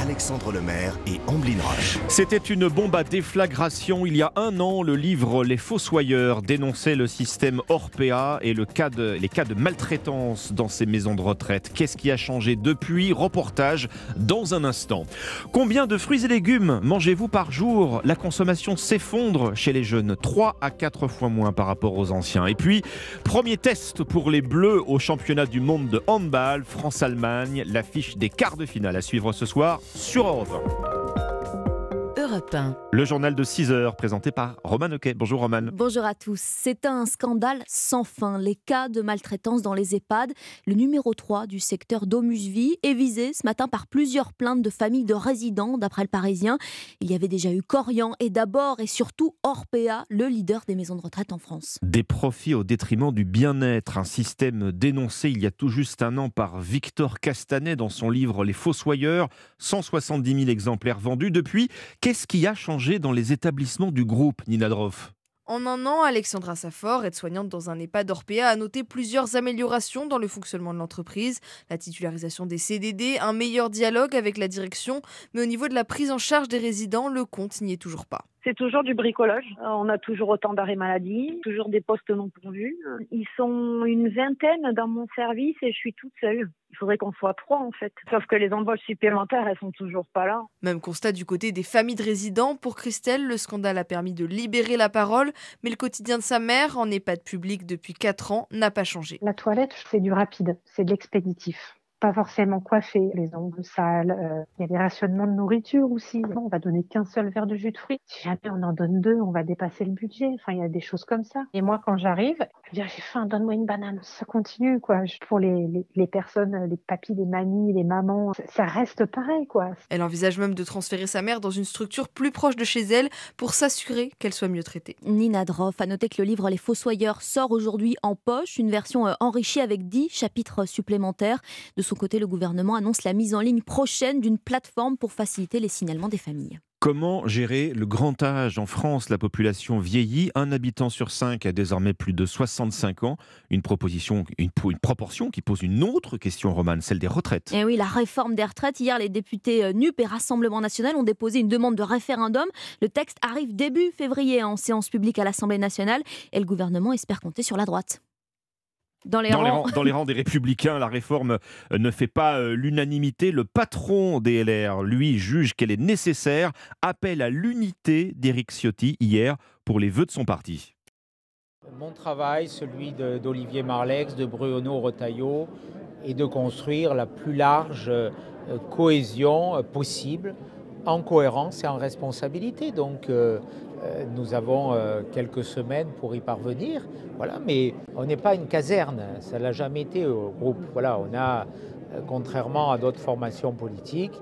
Alexandre Lemaire et Amblin Roche. C'était une bombe à déflagration. Il y a un an, le livre Les Fossoyeurs dénonçait le système Orpea et les cas de maltraitance dans ces maisons de retraite. Qu'est-ce qui a changé depuis? Reportage dans un instant. Combien de fruits et légumes mangez-vous par jour? La consommation s'effondre chez les jeunes, 3 à 4 fois moins par rapport aux anciens. Et puis, premier test pour les Bleus au championnat du monde de handball, France-Allemagne, l'affiche des quarts de finale à suivre ce soir sur Europe 1. Europe 1. Le journal de 6 heures présenté par Roman Oquet. Bonjour Roman. Bonjour à tous. C'est un scandale sans fin. Les cas de maltraitance dans les EHPAD. Le numéro 3 du secteur d'Omusvie est visé ce matin par plusieurs plaintes de familles de résidents, d'après le Parisien. Il y avait déjà eu Corian et d'abord et surtout Orpea, le leader des maisons de retraite en France. Des profits au détriment du bien-être. Un système dénoncé il y a tout juste un an par Victor Castanet dans son livre Les Fossoyeurs. 170 000 exemplaires vendus. Depuis, qu'est-ce qui a changé dans les établissements du groupe, Nina Droff? En un an, Alexandra Safor, aide-soignante dans un EHPAD Orpea, a noté plusieurs améliorations dans le fonctionnement de l'entreprise, la titularisation des CDD, un meilleur dialogue avec la direction, mais au niveau de la prise en charge des résidents, le compte n'y est toujours pas. C'est toujours du bricolage. On a toujours autant d'arrêts maladie, toujours des postes non pourvus. Ils sont une vingtaine dans mon service et je suis toute seule. Il faudrait qu'on soit trois en fait. Sauf que les embauches supplémentaires, elles sont toujours pas là. Même constat du côté des familles de résidents. Pour Christelle, le scandale a permis de libérer la parole, mais le quotidien de sa mère, en EHPAD public depuis 4 ans, n'a pas changé. La toilette, c'est du rapide, c'est de l'expéditif. Pas forcément coiffés, les ongles sales. euh, Il y a des rationnements de nourriture aussi. On va donner qu'un seul verre de jus de fruits. Si jamais on en donne deux, on va dépasser le budget. Enfin, il y a des choses comme ça. Et moi, quand j'arrive, je veux dire, j'ai faim, donne-moi une banane. Ça continue, quoi. Pour les, les, les personnes, les papis, les mamies, les mamans, ça- ça reste pareil, quoi. Elle envisage même de transférer sa mère dans une structure plus proche de chez elle pour s'assurer qu'elle soit mieux traitée. Nina Droff a noté que le livre Les Fossoyeurs sort aujourd'hui en poche, une version euh, enrichie avec 10 chapitres supplémentaires. De son côté, le gouvernement annonce la mise en ligne prochaine d'une plateforme pour faciliter les signalements des familles. Comment gérer le grand âge en France? La population vieillit. Un habitant sur cinq a désormais plus de 65 ans. Une proposition, une, une proportion qui pose une autre question, Romane, celle des retraites. Et Eh oui, la réforme des retraites. Hier, les députés euh, NUP et Rassemblement national ont déposé une demande de référendum. Le texte arrive début février en séance publique à l'Assemblée nationale et le gouvernement espère compter sur la droite. Dans les Dans les, rangs. rangs, dans les rangs des Républicains, la réforme euh, ne fait pas euh, l'unanimité. Le patron des LR, lui, juge qu'elle est nécessaire. Appelle à l'unité d'Éric Ciotti hier pour les vœux de son parti. Mon travail, celui d'Olivier Marlex, de Bruno Retailleau, est de construire la plus large euh, cohésion possible, en cohérence et en responsabilité. Donc, euh, nous avons euh, quelques semaines pour y parvenir. Voilà, mais on n'est pas une caserne, ça l'a jamais été au groupe. Voilà, on a, euh, contrairement à d'autres formations politiques,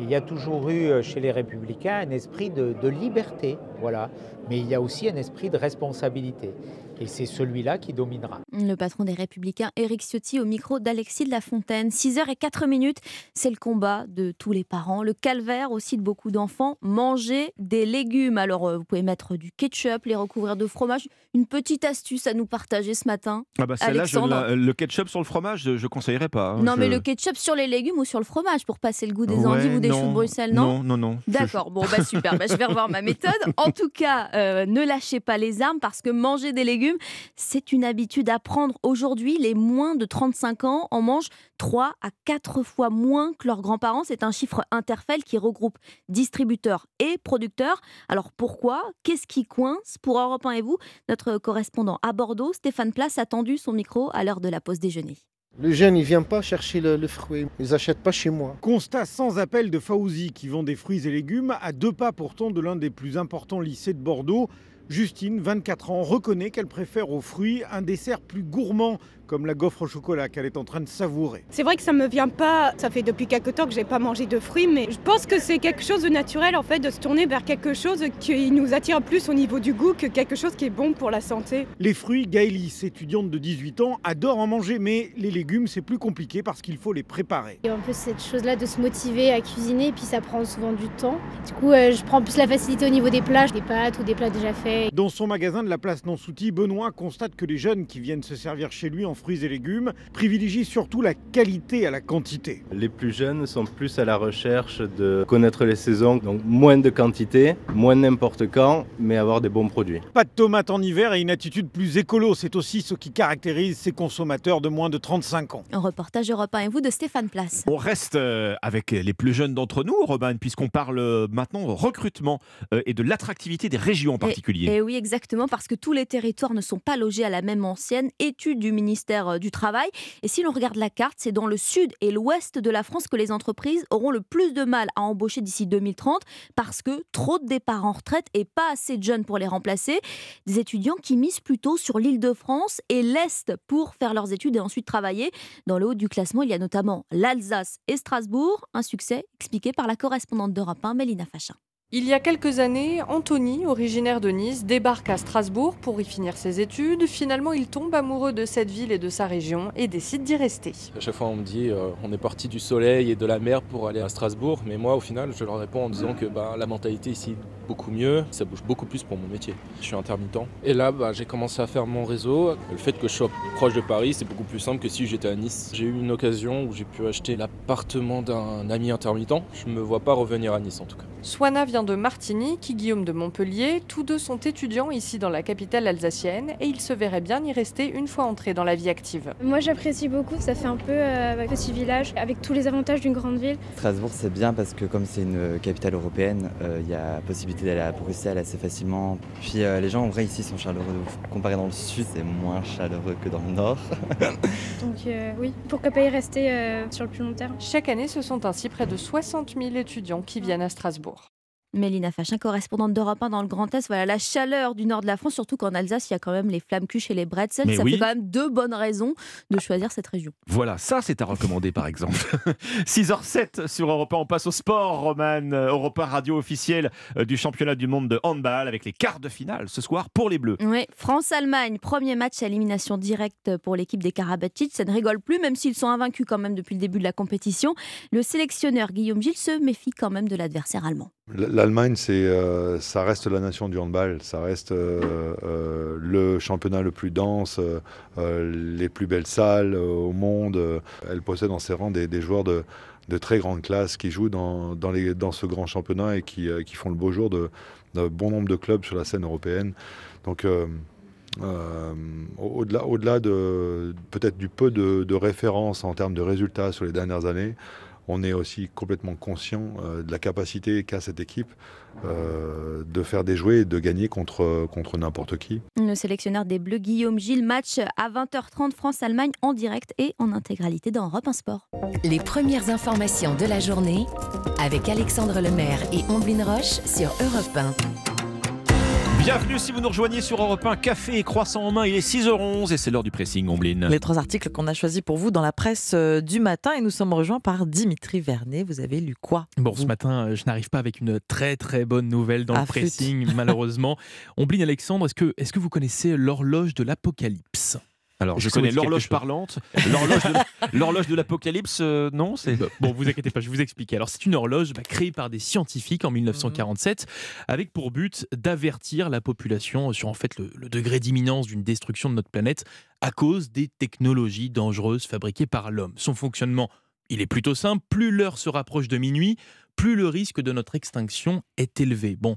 il y a toujours eu euh, chez les républicains un esprit de, de liberté, voilà. Mais il y a aussi un esprit de responsabilité. Et c'est celui-là qui dominera. Le patron des Républicains, Éric Ciotti, au micro d'Alexis de la Fontaine. 6h04 minutes, c'est le combat de tous les parents, le calvaire aussi de beaucoup d'enfants. Manger des légumes. Alors, euh, vous pouvez mettre du ketchup, les recouvrir de fromage. Une petite astuce à nous partager ce matin. Ah bah celle-là, la- le ketchup sur le fromage, je ne conseillerais pas. hein. Non, mais le ketchup sur les légumes ou sur le fromage pour passer le goût des Ouais, endives ou des non, choux de Bruxelles, non Non, non, non. D'accord, bon, bah super, bah, je vais revoir ma méthode. En tout cas, euh, ne lâchez pas les armes parce que manger des légumes, c'est une habitude à prendre. Aujourd'hui, les moins de 35 ans en mangent 3 à 4 fois moins que leurs grands-parents. C'est un chiffre interfell qui regroupe distributeurs et producteurs. Alors pourquoi? Qu'est-ce qui coince? Pour Europe 1 et vous, notre correspondant à Bordeaux, Stéphane Place, a tendu son micro à l'heure de la pause déjeuner. Le jeune, il vient pas chercher le, le fruit. Ils achètent pas chez moi. Constat sans appel de Faouzi qui vend des fruits et légumes à deux pas pourtant de l'un des plus importants lycées de Bordeaux. Justine, 24 ans, reconnaît qu'elle préfère aux fruits un dessert plus gourmand comme la gaufre au chocolat qu'elle est en train de savourer. C'est vrai que ça me vient pas, ça fait depuis quelque temps que j'ai pas mangé de fruits, mais je pense que c'est quelque chose de naturel en fait de se tourner vers quelque chose qui nous attire plus au niveau du goût que quelque chose qui est bon pour la santé. Les fruits, Gaëlis, étudiante de 18 ans, adore en manger, mais les légumes, c'est plus compliqué parce qu'il faut les préparer. Il y a un peu cette chose-là de se motiver à cuisiner, et puis ça prend souvent du temps. Du coup, euh, je prends plus la facilité au niveau des plats, des pâtes ou des plats déjà faits. Dans son magasin de la place Nansouty, Benoît constate que les jeunes qui viennent se servir chez lui en fruits et légumes privilégient surtout la qualité à la quantité. Les plus jeunes sont plus à la recherche de connaître les saisons, donc moins de quantité, moins n'importe quand, mais avoir des bons produits. Pas de tomates en hiver et une attitude plus écolo, c'est aussi ce qui caractérise ces consommateurs de moins de 35 ans. Un reportage Europe 1 et vous de Stéphane Place. On reste euh, avec les plus jeunes d'entre nous, Robin, puisqu'on parle euh, maintenant recrutement euh, et de l'attractivité des régions en particulier. Et, et oui, exactement, parce que tous les territoires ne sont pas logés à la même ancienne. Étude du ministère euh, du Travail. Et si l'on regarde la carte, c'est dans le sud et l'ouest de la France que les entreprises auront le plus de mal à embaucher d'ici 2030 parce que trop de départs en retraite et pas assez de jeunes pour les remplacer. Des étudiants qui misent plutôt sur l'île de France et l'Est pour faire leurs études et ensuite travailler. Dans le haut du classement, il y a notamment l'Alsace et Strasbourg. Un succès expliqué par la correspondante d'Europe 1, Mélina Fachin. Il y a quelques années, Anthony, originaire de Nice, débarque à Strasbourg pour y finir ses études. Finalement, il tombe amoureux de cette ville et de sa région et décide d'y rester. À chaque fois, on me dit euh, on est parti du soleil et de la mer pour aller à Strasbourg, mais moi, au final, je leur réponds en disant que bah, la mentalité ici est beaucoup mieux, ça bouge beaucoup plus pour mon métier. Je suis intermittent. Et là, bah, j'ai commencé à faire mon réseau. Le fait que je sois proche de Paris, c'est beaucoup plus simple que si j'étais à Nice. J'ai eu une occasion où j'ai pu acheter l'appartement d'un ami intermittent. Je me vois pas revenir à Nice en tout cas. Swana vient vient de Martigny, Guillaume de Montpellier. Tous deux sont étudiants ici dans la capitale alsacienne et ils se verraient bien y rester une fois entrés dans la vie active. Moi j'apprécie beaucoup, ça fait un peu euh, petit village avec tous les avantages d'une grande ville. Strasbourg c'est bien parce que comme c'est une capitale européenne, euh, il y a possibilité d'aller à Bruxelles assez facilement. Puis euh, les gens en vrai ici sont chaleureux. Comparé dans le sud, c'est moins chaleureux que dans le nord. [laughs] Donc euh, oui, pourquoi pas y rester euh, sur le plus long terme? Chaque année, ce sont ainsi près de 60 000 étudiants qui viennent à Strasbourg. Mélina Fachin, correspondante d'Europe 1 dans le Grand Est. Voilà la chaleur du nord de la France, surtout qu'en Alsace, il y a quand même les flammes cuches et les bretzels. Mais ça oui. fait quand même deux bonnes raisons de choisir cette région. Voilà, ça c'est à recommander par exemple. [laughs] 6h07 sur Europe 1, on passe au sport, Roman. Europe 1 radio officielle euh, du championnat du monde de handball avec les quarts de finale ce soir pour les Bleus. Oui, France-Allemagne, premier match à élimination directe pour l'équipe des Karabatic. Ça ne rigole plus, même s'ils sont invaincus quand même depuis le début de la compétition. Le sélectionneur Guillaume Gilles se méfie quand même de l'adversaire allemand. L'Allemagne, c'est, euh, ça reste la nation du handball, ça reste euh, euh, le championnat le plus dense, les plus belles salles au monde. Elle possède dans ses rangs des, joueurs de, très grande classe qui jouent dans, ce grand championnat et qui, font le beau jour de, bon nombre de clubs sur la scène européenne. Donc, au- au-delà, au-delà de peut-être du peu de, de références en termes de résultats sur les dernières années, on est aussi complètement conscient euh, de la capacité qu'a cette équipe euh, de faire des jouets et de gagner contre, contre n'importe qui. Le sélectionneur des Bleus, Guillaume Gilles, match à 20h30 France-Allemagne en direct et en intégralité dans Europe 1 Sport. Les premières informations de la journée avec Alexandre Lemaire et Omblin Roche sur Europe 1. Bienvenue si vous nous rejoignez sur Europe 1, café et croissant en main, il est 6h11 et c'est l'heure du pressing, Omblin. Les trois articles qu'on a choisis pour vous dans la presse euh, du matin et nous sommes rejoints par Dimitri Vernet. Vous avez lu quoi Bon, ce matin, euh, je n'arrive pas avec une très très bonne nouvelle dans Ah, le pressing, malheureusement. [laughs] Omblin Alexandre, est-ce que, est que vous connaissez l'horloge de l'Apocalypse? Alors, je connais l'horloge parlante, [laughs] l'horloge de, l'apocalypse, euh, non c'est... Bon, vous inquiétez pas, je vais vous expliquer. Alors, c'est une horloge bah, créée par des scientifiques en 1947, avec pour but d'avertir la population sur en fait le, le degré d'imminence d'une destruction de notre planète à cause des technologies dangereuses fabriquées par l'homme. Son fonctionnement, il est plutôt simple. Plus l'heure se rapproche de minuit, plus le risque de notre extinction est élevé. Bon.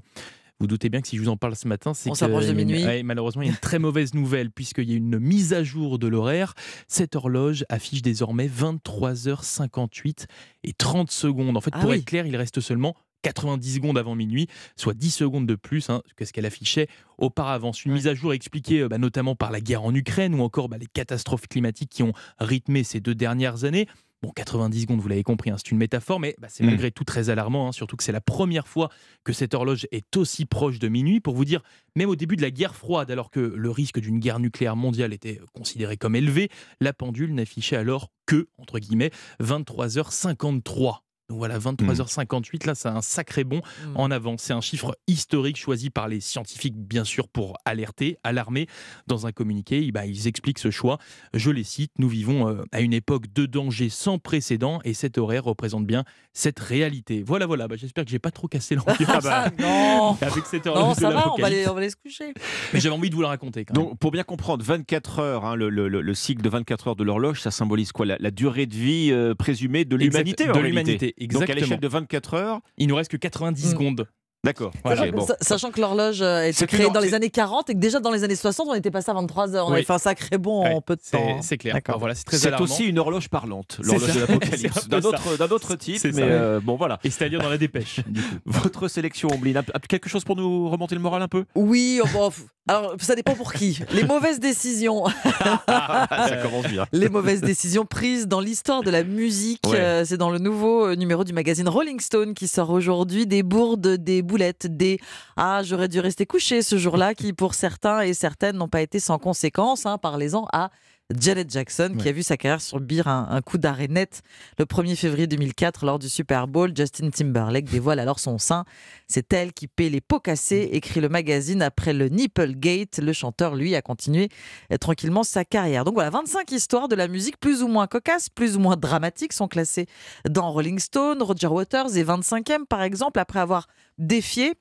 Vous doutez bien que si je vous en parle ce matin, c'est On s'approche de minuit. ouais, malheureusement, il y a une très mauvaise nouvelle puisqu'il y a une mise à jour de l'horaire. Cette horloge affiche désormais 23h58 et 30 secondes. En fait, Ah pour oui. être clair, il reste seulement 90 secondes avant minuit, soit 10 secondes de plus hein, que ce qu'elle affichait auparavant. Une mise à jour expliquée euh, bah, notamment par la guerre en Ukraine ou encore bah, les catastrophes climatiques qui ont rythmé ces deux dernières années. Bon, 90 secondes, vous l'avez compris, hein, c'est une métaphore, mais bah, c'est Mm. malgré tout très alarmant, hein, surtout que c'est la première fois que cette horloge est aussi proche de minuit. Pour vous dire, même au début de la guerre froide, alors que le risque d'une guerre nucléaire mondiale était considéré comme élevé, la pendule n'affichait alors que, entre guillemets, 23h53. Donc voilà, 23h58, là, c'est un sacré bond Mm. en avant. C'est un chiffre historique choisi par les scientifiques, bien sûr, pour alerter, alarmer. Dans un communiqué, bah, ils expliquent ce choix. Je les cite Nous vivons euh, à une époque de danger sans précédent et cet horaire représente bien cette réalité. Voilà, voilà. Bah, J'espère que j'ai pas trop cassé [laughs] l'ambiance [laughs] Non. avec cette Non, de ça va, on va, aller, on va aller se coucher. Mais j'avais envie de vous la raconter quand même. Donc, pour bien comprendre, 24 heures, hein, le, le- le- le cycle de 24 heures de l'horloge, ça symbolise quoi? La, la durée de vie euh, présumée de Exact, l'humanité en de réalité. Donc, à exactement. l'échelle de 24 heures, Il nous reste que 90 Mm. secondes. D'accord. Voilà. Ok, bon. Sa- Sachant que l'horloge euh, a été C'est créée dans les années 40 et que déjà dans les années 60, on était passé à 23 heures. On Oui. avait fait un sacré bond en Ouais, peu de c'est- temps. C'est clair. D'accord. Voilà, c'est très aussi une horloge parlante, l'horloge de [laughs] l'apocalypse, d'un autre, autre type, mais ça. euh, bon voilà. Et c'est à dire dans la dépêche. [laughs] Votre sélection, Omblin, quelque chose pour nous remonter le moral un peu? Oui, oh, bon, alors ça dépend pour qui. Les mauvaises décisions. [laughs] Ça commence bien. Les mauvaises décisions prises dans l'histoire de la musique. Ouais. Euh, c'est dans le nouveau euh, numéro du magazine Rolling Stone qui sort aujourd'hui. Des bourdes, des boulettes, des Ah, j'aurais dû rester couché ce jour-là, qui pour certains et certaines n'ont pas été sans conséquences. Hein. Parlez-en à Janet Jackson, qui a vu sa carrière subir un, un coup d'arrêt net le 1er février 2004 lors du Super Bowl. Justin Timberlake dévoile alors son sein. C'est elle qui paie les pots cassés, écrit le magazine après le Nipplegate. Le chanteur, lui, a continué euh, tranquillement sa carrière. Donc voilà, 25 histoires de la musique plus ou moins cocasses, plus ou moins dramatiques sont classées dans Rolling Stone. Roger Waters est 25e par exemple après avoir défié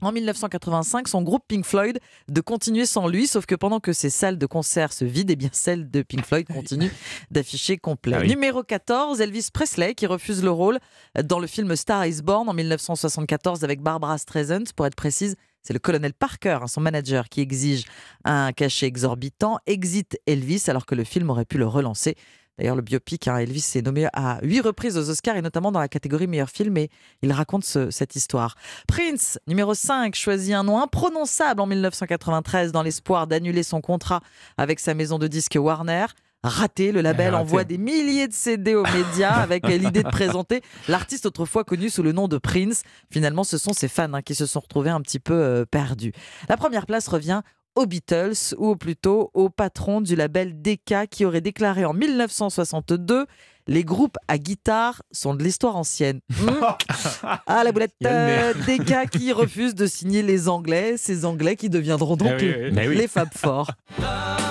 en 1985 son groupe Pink Floyd de continuer sans lui, sauf que pendant que ses salles de concert se vident, eh bien celles de Pink Floyd continuent [laughs] d'afficher complet. Ah oui. Numéro 14, Elvis Presley qui refuse le rôle dans le film Star is Born en 1974 avec Barbara Streisand, pour être précise. C'est le colonel Parker, hein, son manager, qui exige un cachet exorbitant. Exit Elvis alors que le film aurait pu le relancer. D'ailleurs, le biopic, hein, Elvis s'est nommé à huit reprises aux Oscars et notamment dans la catégorie meilleur film et il raconte ce- cette histoire. Prince, numéro 5, choisit un nom imprononçable en 1993 dans l'espoir d'annuler son contrat avec sa maison de disques Warner. Raté, le label Raté. envoie des milliers de CD aux médias avec [laughs] l'idée de présenter l'artiste autrefois connu sous le nom de Prince. Finalement, ce sont ses fans hein, qui se sont retrouvés un petit peu euh, perdus. La première place revient aux Beatles, ou plutôt au patron du label Decca qui aurait déclaré en 1962 les groupes à guitare sont de l'histoire ancienne. [laughs] Hmm. Ah, la boulette euh, nerf. Decca qui [laughs] refuse de signer les Anglais, ces Anglais qui deviendront donc Ah oui, les, oui. Les Fab Four. [laughs]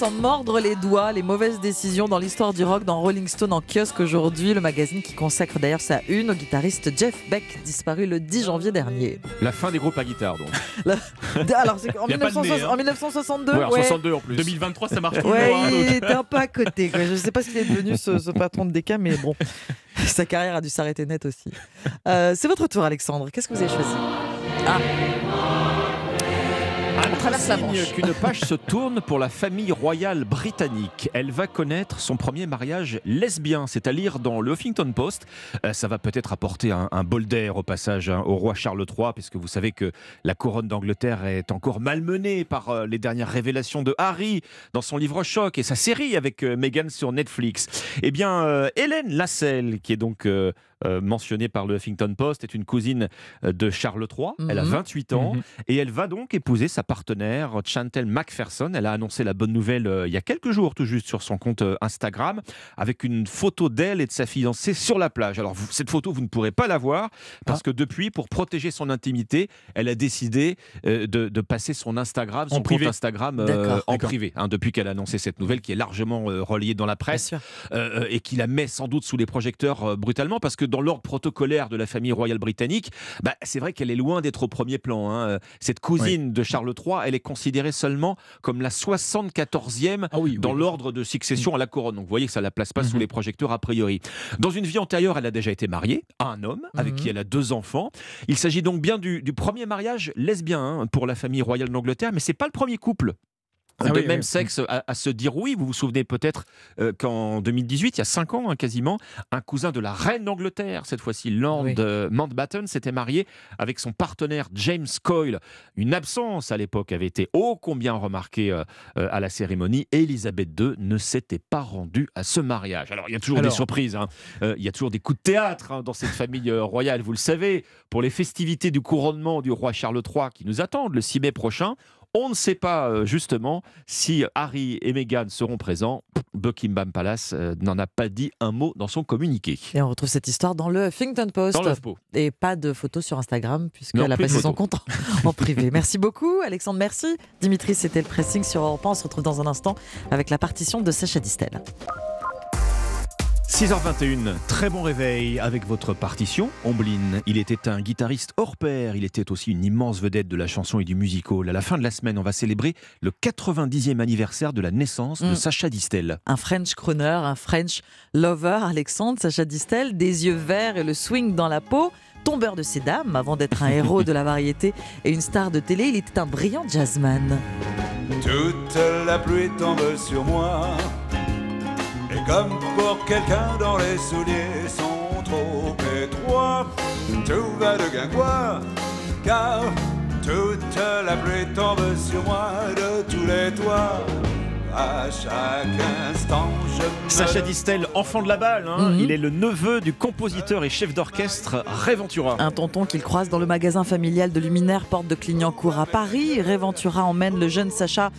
s'en mordre les doigts, les mauvaises décisions dans l'histoire du rock dans Rolling Stone en kiosque aujourd'hui, le magazine qui consacre d'ailleurs sa une au guitariste Jeff Beck, disparu le 10 janvier dernier. La fin des groupes à guitare, donc. [laughs] La- Alors, c'est en, Il y a pas de nez, 1960 hein. en 1962 Ouais, en ouais. 62 en plus. 2023, ça marche [laughs] toujours. Ouais, hein, il était un peu à côté. Quoi. Je ne sais pas ce qu'il est devenu, ce, ce patron de DK, mais bon, [laughs] sa carrière a dû s'arrêter net aussi. Euh, c'est votre tour, Alexandre. Qu'est-ce que vous avez choisi? Ah, traverse la Manche. qu'une page se tourne pour la famille royale britannique. Elle va connaître son premier mariage lesbien, c'est à lire dans le Huffington Post. Euh, ça va peut-être apporter un, un bol d'air au passage hein, au roi Charles III, puisque vous savez que la couronne d'Angleterre est encore malmenée par euh, les dernières révélations de Harry dans son livre Choc et sa série avec euh, Meghan sur Netflix. Eh bien, euh, Hélène Lasselle, qui est donc euh, mentionnée par le Huffington Post, est une cousine euh, de Charles III. Elle a Mhm. 28 ans. Mhm. Et elle va donc épouser sa partenaire Chantel McPherson. Elle a annoncé la bonne nouvelle euh, il y a quelques jours tout juste sur son compte Instagram avec une photo d'elle et de sa fiancée sur la plage. Alors vous- cette photo, vous ne pourrez pas la voir parce que depuis, pour protéger son intimité, elle a décidé de, de passer son Instagram, En son privé. compte Instagram en privé. hein, depuis qu'elle a annoncé cette nouvelle qui est largement relayée dans la presse euh, et qui la met sans doute sous les projecteurs euh, brutalement parce que dans l'ordre protocolaire de la famille royale britannique, bah, c'est vrai qu'elle est loin d'être au premier plan. hein. Cette cousine de Charles III, elle est considérée seulement comme la 74e Ah oui, dans oui. l'ordre de succession à la couronne. Donc vous voyez que ça la place pas sous Mhm. les projecteurs a priori. Dans une vie antérieure, elle a déjà été mariée à un homme avec Mhm. qui elle a deux enfants. Il s'agit donc bien du, du premier mariage lesbien hein, pour la famille royale d'Angleterre, mais c'est pas le premier couple Ah de oui, même oui. sexe à, à se dire oui. Vous vous souvenez peut-être euh, qu'en 2018, il y a cinq ans hein, quasiment, un cousin de la reine d'Angleterre, cette fois-ci Lord Oui. euh, Mountbatten, s'était marié avec son partenaire James Coyle. Une absence à l'époque avait été ô combien remarquée euh, à la cérémonie. Elisabeth II ne s'était pas rendue à ce mariage. Alors il y a toujours Alors. des surprises, hein. Il y a toujours des coups de théâtre hein, dans cette famille royale, vous le savez. Pour les festivités du couronnement du roi Charles III qui nous attendent le 6 mai prochain, on ne sait pas euh, justement si Harry et Meghan seront présents. Buckingham Palace euh, n'en a pas dit un mot dans son communiqué. Et on retrouve cette histoire dans le Huffington Post. Dans. Et pas de photos sur Instagram, puisqu'elle a passé son compte en, en privé. [laughs] Merci beaucoup, Alexandre. Merci. Dimitri, c'était le pressing sur Europe 1. On se retrouve dans un instant avec la partition de Sacha Distel. 6h21, très bon réveil avec votre partition, Omblin. Il était un guitariste hors pair, il était aussi une immense vedette de la chanson et du musical. À la fin de la semaine, on va célébrer le 90e anniversaire de la naissance de Mm. Sacha Distel. Un French crooner, un French lover, Alexandre, Sacha Distel, des yeux verts et le swing dans la peau. Tombeur de ses dames, avant d'être un héros de la variété et une star de télé, il était un brillant jazzman. Toute la pluie tombe sur moi. Et comme pour quelqu'un dont les souliers sont trop étroits, tout va de guingois. Car toute la pluie tombe sur moi de tous les toits. À chaque instant, je me Sacha Distel, enfant de la balle, hein. Mhm. il est le neveu du compositeur et chef d'orchestre Ray Ventura. Un tonton qu'il croise dans le magasin familial de Luminaire, porte de Clignancourt à Paris. Ray Ventura emmène le jeune Sacha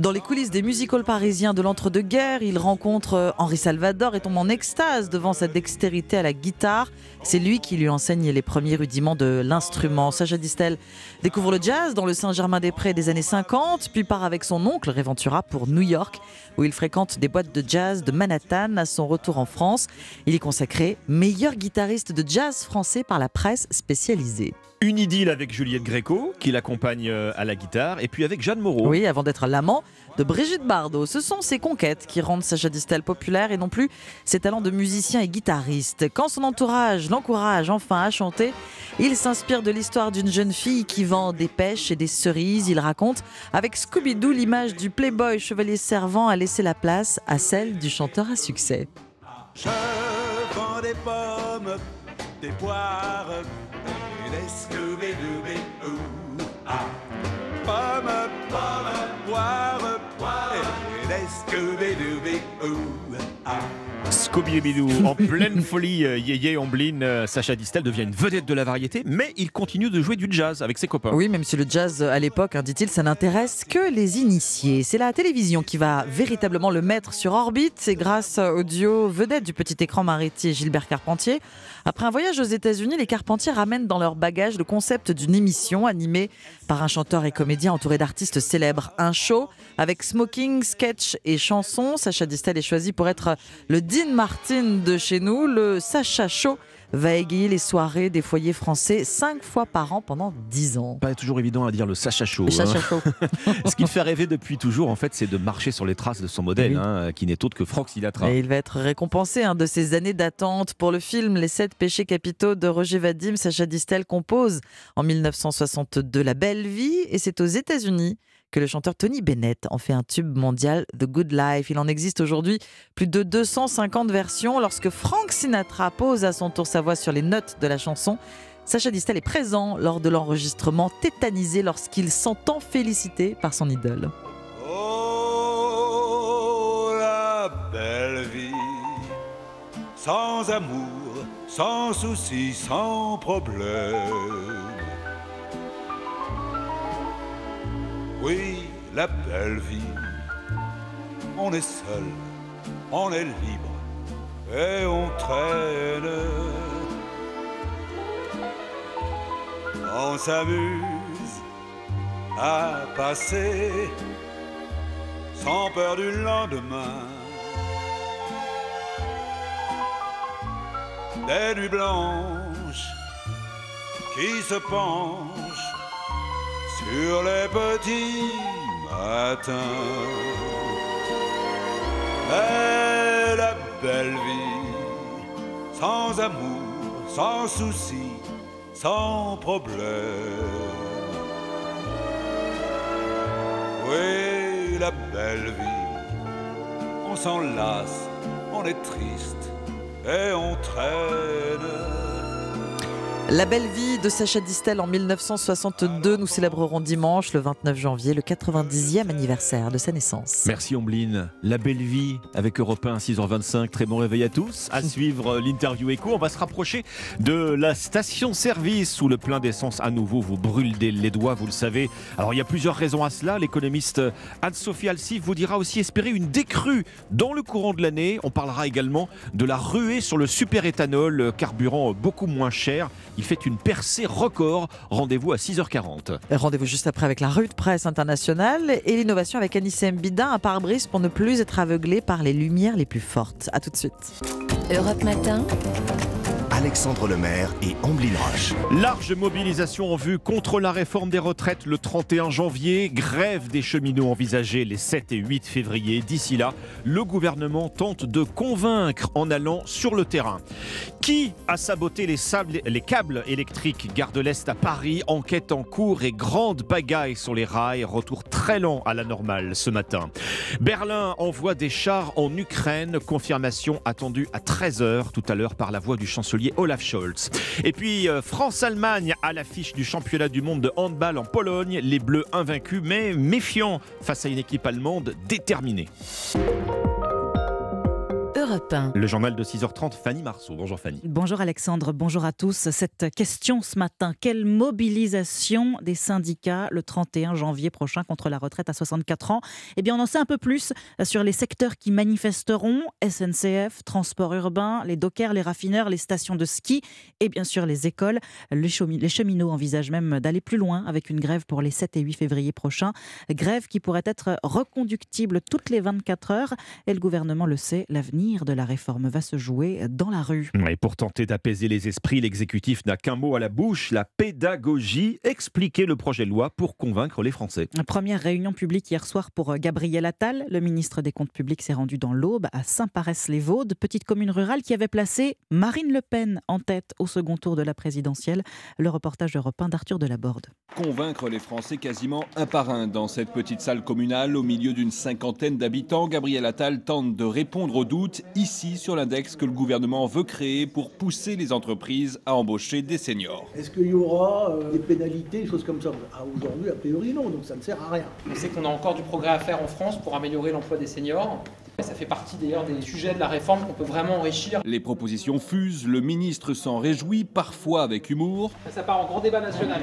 dans les coulisses des musicals parisiens de l'entre-deux-guerres. Il rencontre euh, Henri Salvador et tombe en extase devant sa dextérité à la guitare. C'est lui qui lui enseigne les premiers rudiments de l'instrument. Sacha Distel découvre le jazz dans le Saint-Germain-des-Prés des années 50, puis part avec son oncle Ray Ventura pour New York. Où il fréquente des boîtes de jazz de Manhattan. À son retour en France, il est consacré meilleur guitariste de jazz français par la presse spécialisée. Une idylle avec Juliette Gréco, qui l'accompagne euh, à la guitare, et puis avec Jeanne Moreau. Oui, avant d'être l'amant de Brigitte Bardot. Ce sont ses conquêtes qui rendent Sacha Distel populaire et non plus ses talents de musicien et guitariste. Quand son entourage l'encourage enfin à chanter, il s'inspire de l'histoire d'une jeune fille qui vend des pêches et des cerises. Il raconte avec Scooby-Doo l'image du playboy chevalier servant a laissé la place à celle du chanteur à succès. Je vends des pommes, des poires Poires et des Scooby-Dooby-Doo. Ah. Scooby-Doo, en pleine [laughs] folie, euh, yéyé, Omblin, euh, Sacha Distel devient une vedette de la variété, mais il continue de jouer du jazz avec ses copains. Oui, même si le jazz à l'époque, hein, dit-il, ça n'intéresse que les initiés. C'est la télévision qui va véritablement le mettre sur orbite. C'est grâce au duo vedette du petit écran Mariti Gilbert Carpentier. Après un voyage aux États-Unis, les Carpentiers ramènent dans leur bagage le concept d'une émission animée par un chanteur et comédien entouré d'artistes célèbres. Un show avec smoking, sketch et chansons. Sacha Distel est choisi pour être le Dean Martin de chez nous. Le Sacha Show va égayer les soirées des foyers français cinq fois par an pendant dix ans. Pas toujours évident à dire le Sacha Show. Le Sacha hein. Show. [laughs] Ce qui le fait rêver depuis toujours, en fait, c'est de marcher sur les traces de son modèle, Oui. hein, qui n'est autre que Franck Sinatra. Et il va être récompensé hein, de ses années d'attente pour le film Les sept péchés capitaux de Roger Vadim. Sacha Distel compose en 1962 La Belle Vie et c'est aux États-Unis que le chanteur Tony Bennett en fait un tube mondial The Good Life. Il en existe aujourd'hui plus de 250 versions. Lorsque Frank Sinatra pose à son tour sa voix sur les notes de la chanson, Sacha Distel est présent lors de l'enregistrement, tétanisé lorsqu'il s'entend félicité par son idole. Oh, belle vie, sans amour, sans sans problème. Oui, la belle vie, on est seul, on est libre et on traîne. On s'amuse à passer sans peur du lendemain. Des nuits blanches qui se penchent sur les petits matins. Mais la belle vie, sans amour, sans souci, sans problème. Oui, la belle vie, on s'en lasse, on est triste et on traîne. La belle vie de Sacha Distel en 1962, nous célébrerons dimanche, le 29 janvier, le 90e anniversaire de sa naissance. Merci Ombline. La belle vie avec Europe 1 6h25. Très bon réveil à tous. À [laughs] suivre euh, l'interview écho. On va se rapprocher de la station-service où le plein d'essence à nouveau vous brûle les doigts, vous le savez. Alors il y a plusieurs raisons à cela. L'économiste Anne-Sophie Alsif vous dira aussi espérer une décrue dans le courant de l'année. On parlera également de la ruée sur le super-éthanol, euh, carburant beaucoup moins cher. Il fait une percée record. Rendez-vous à 6h40. Rendez-vous juste après avec la rue de presse internationale et l'innovation avec Anissé Mbida, un pare-brise pour ne plus être aveuglé par les lumières les plus fortes. A tout de suite. Europe Matin. Alexandre Lemaire et Amblin Roche. Large mobilisation en vue contre la réforme des retraites le 31 janvier. Grève des cheminots envisagée les 7 et 8 février. D'ici là, le gouvernement tente de convaincre en allant sur le terrain. Qui a saboté les, câbles électriques Gare de l'Est à Paris? Enquête en cours et grande pagaille sur les rails. Retour très lent à la normale ce matin. Berlin envoie des chars en Ukraine. Confirmation attendue à 13h tout à l'heure par la voix du chancelier Olaf Scholz. Et puis euh, France-Allemagne à l'affiche du championnat du monde de handball en Pologne. Les Bleus invaincus mais méfiants face à une équipe allemande déterminée. Europe Europe 1. Le journal de 6h30, Fanny Marceau. Bonjour Fanny. Bonjour Alexandre, bonjour à tous. Cette question ce matin, quelle mobilisation des syndicats le 31 janvier prochain contre la retraite à 64 ans? Eh bien, on en sait un peu plus sur les secteurs qui manifesteront SNCF, transport urbain, les dockers, les raffineurs, les stations de ski et bien sûr les écoles. Les cheminots envisagent même d'aller plus loin avec une grève pour les 7 et 8 février prochains. Grève qui pourrait être reconductible toutes les 24 heures. Et le gouvernement le sait, l'avenir de la réforme va se jouer dans la rue. Et pour tenter d'apaiser les esprits, l'exécutif n'a qu'un mot à la bouche, la pédagogie. Expliquer le projet de loi pour convaincre les Français. Première réunion publique hier soir pour Gabriel Attal. Le ministre des Comptes publics s'est rendu dans l'Aube à Saint-Parès-les-Vaudes, petite commune rurale qui avait placé Marine Le Pen en tête au second tour de la présidentielle. Le reportage d'Europe 1 d'Arthur Delaborde. Convaincre les Français quasiment un par un dans cette petite salle communale au milieu d'une cinquantaine d'habitants, Gabriel Attal tente de répondre aux doutes ici sur l'index que le gouvernement veut créer pour pousser les entreprises à embaucher des seniors. Est-ce qu'il y aura euh, des pénalités, des choses comme ça? Ah, Aujourd'hui, a priori non, donc ça ne sert à rien. On sait qu'on a encore du progrès à faire en France pour améliorer l'emploi des seniors. Ça fait partie d'ailleurs des sujets de la réforme qu'on peut vraiment enrichir. Les propositions fusent, le ministre s'en réjouit, parfois avec humour. Ça part en grand débat national.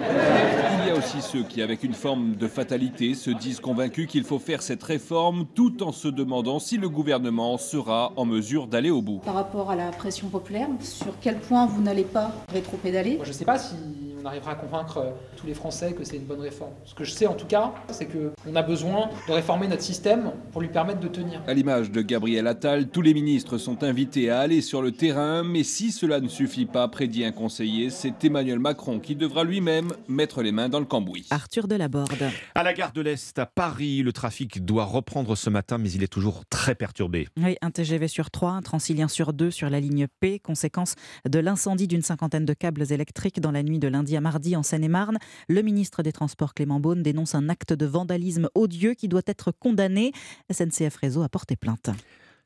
Il y a aussi ceux qui, avec une forme de fatalité, se disent convaincus qu'il faut faire cette réforme tout en se demandant si le gouvernement sera en mesure d'aller au bout. Par rapport à la pression populaire, sur quel point vous n'allez pas rétro-pédaler? Je ne sais pas si on arrivera à convaincre tous les Français que c'est une bonne réforme. Ce que je sais en tout cas, c'est qu'on a besoin de réformer notre système pour lui permettre de tenir. À l'image de Gabriel Attal, tous les ministres sont invités à aller sur le terrain, mais si cela ne suffit pas, prédit un conseiller, c'est Emmanuel Macron qui devra lui-même mettre les mains dans le cambouis. Arthur Delaborde. À la gare de l'Est, à Paris, le trafic doit reprendre ce matin, mais il est toujours très perturbé. Oui, un TGV sur 3, un Transilien sur 2 sur la ligne P, conséquence de l'incendie d'une cinquantaine de câbles électriques dans la nuit de lundi à mardi en Seine-et-Marne. Le ministre des Transports Clément Beaune dénonce un acte de vandalisme odieux qui doit être condamné. SNCF Réseau a porté plainte.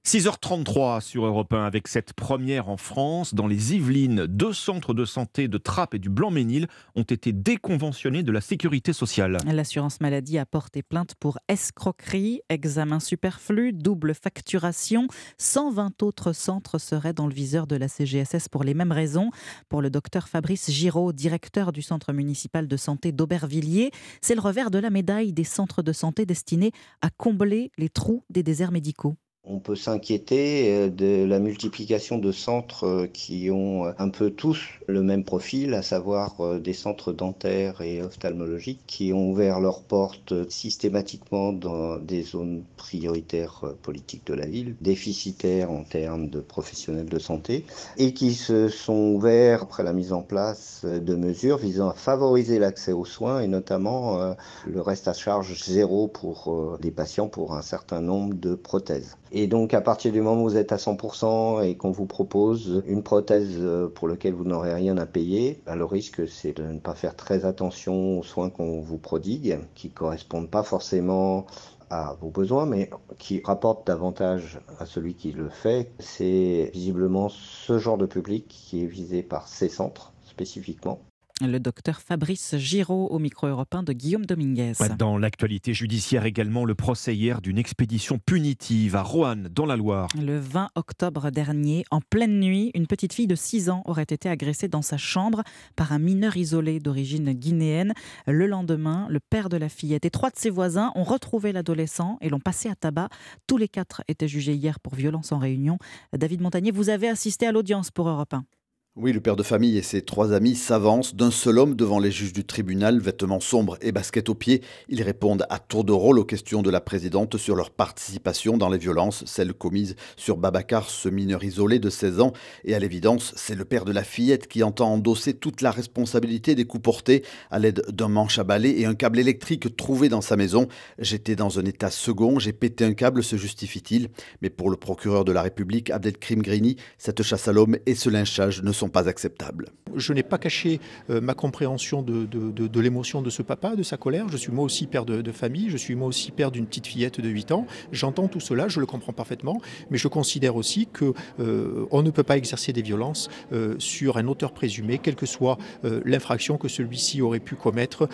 6h33 sur Europe 1 avec cette première en France. Dans les Yvelines, deux centres de santé de Trappes et du Blanc-Ménil ont été déconventionnés de la sécurité sociale. L'assurance maladie a porté plainte pour escroquerie, examen superflu, double facturation. 120 autres centres seraient dans le viseur de la CGSS pour les mêmes raisons. Pour le docteur Fabrice Giraud, directeur du centre municipal de santé d'Aubervilliers, c'est le revers de la médaille des centres de santé destinés à combler les trous des déserts médicaux. On peut s'inquiéter euh, de la multiplication de centres euh, qui ont euh, un peu tous le même profil, à savoir des centres dentaires et ophtalmologiques qui ont ouvert leurs portes systématiquement dans des zones prioritaires politiques de la ville, déficitaires en termes de professionnels de santé, et qui se sont ouverts après la mise en place de mesures visant à favoriser l'accès aux soins et notamment le reste à charge zéro pour des patients pour un certain nombre de prothèses. Et donc, à partir du moment où vous êtes à 100% et qu'on vous propose une prothèse euh, pour laquelle vous n'aurez rien à payer, ben, le risque, c'est de ne pas faire très attention aux soins qu'on vous prodigue, qui correspondent pas forcément à vos besoins, mais qui rapportent davantage à celui qui le fait. C'est visiblement ce genre de public qui est visé par ces centres spécifiquement. Le docteur Fabrice Giraud au micro européen de Guillaume Dominguez. Dans l'actualité judiciaire également, le procès hier d'une expédition punitive à Roanne, dans la Loire. Le 20 octobre dernier, en pleine nuit, une petite fille de 6 ans aurait été agressée dans sa chambre par un mineur isolé d'origine guinéenne. Le lendemain, le père de la fillette et trois de ses voisins ont retrouvé l'adolescent et l'ont passé à tabac. Tous les quatre étaient jugés hier pour violence en réunion. David Montagnier, vous avez assisté à l'audience pour Europe 1. Oui, le père de famille et ses trois amis s'avancent d'un seul homme devant les juges du tribunal, vêtements sombres et baskets aux pieds. Ils répondent à tour de rôle aux questions de la présidente sur leur participation dans les violences, celles commises sur Babacar, ce mineur isolé de 16 ans. Et à l'évidence, c'est le père de la fillette qui entend endosser toute la responsabilité des coups portés à l'aide d'un manche à balai et un câble électrique trouvé dans sa maison. J'étais dans un état second, j'ai pété un câble, se justifie-t-il. Mais pour le procureur de la République, Abdelkrim Grini, cette chasse à l'homme et ce lynchage ne sont sont pas acceptables. Je n'ai pas caché euh, ma compréhension de, de, l'émotion de ce papa, de sa colère. Je suis moi aussi père de, famille, je suis moi aussi père d'une petite fillette de 8 ans. J'entends tout cela, je le comprends parfaitement, mais je considère aussi que euh, on ne peut pas exercer des violences euh, sur un auteur présumé, quelle que soit l'infraction que celui-ci aurait pu commettre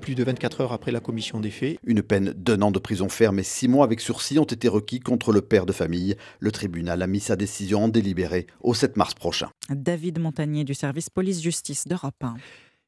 plus de 24 heures après la commission des faits. Une peine d'un an de prison ferme et six mois avec sursis ont été requis contre le père de famille. Le tribunal a mis sa décision en délibéré au 7 mars prochain. David Montagnier du service police-justice d'Europe 1.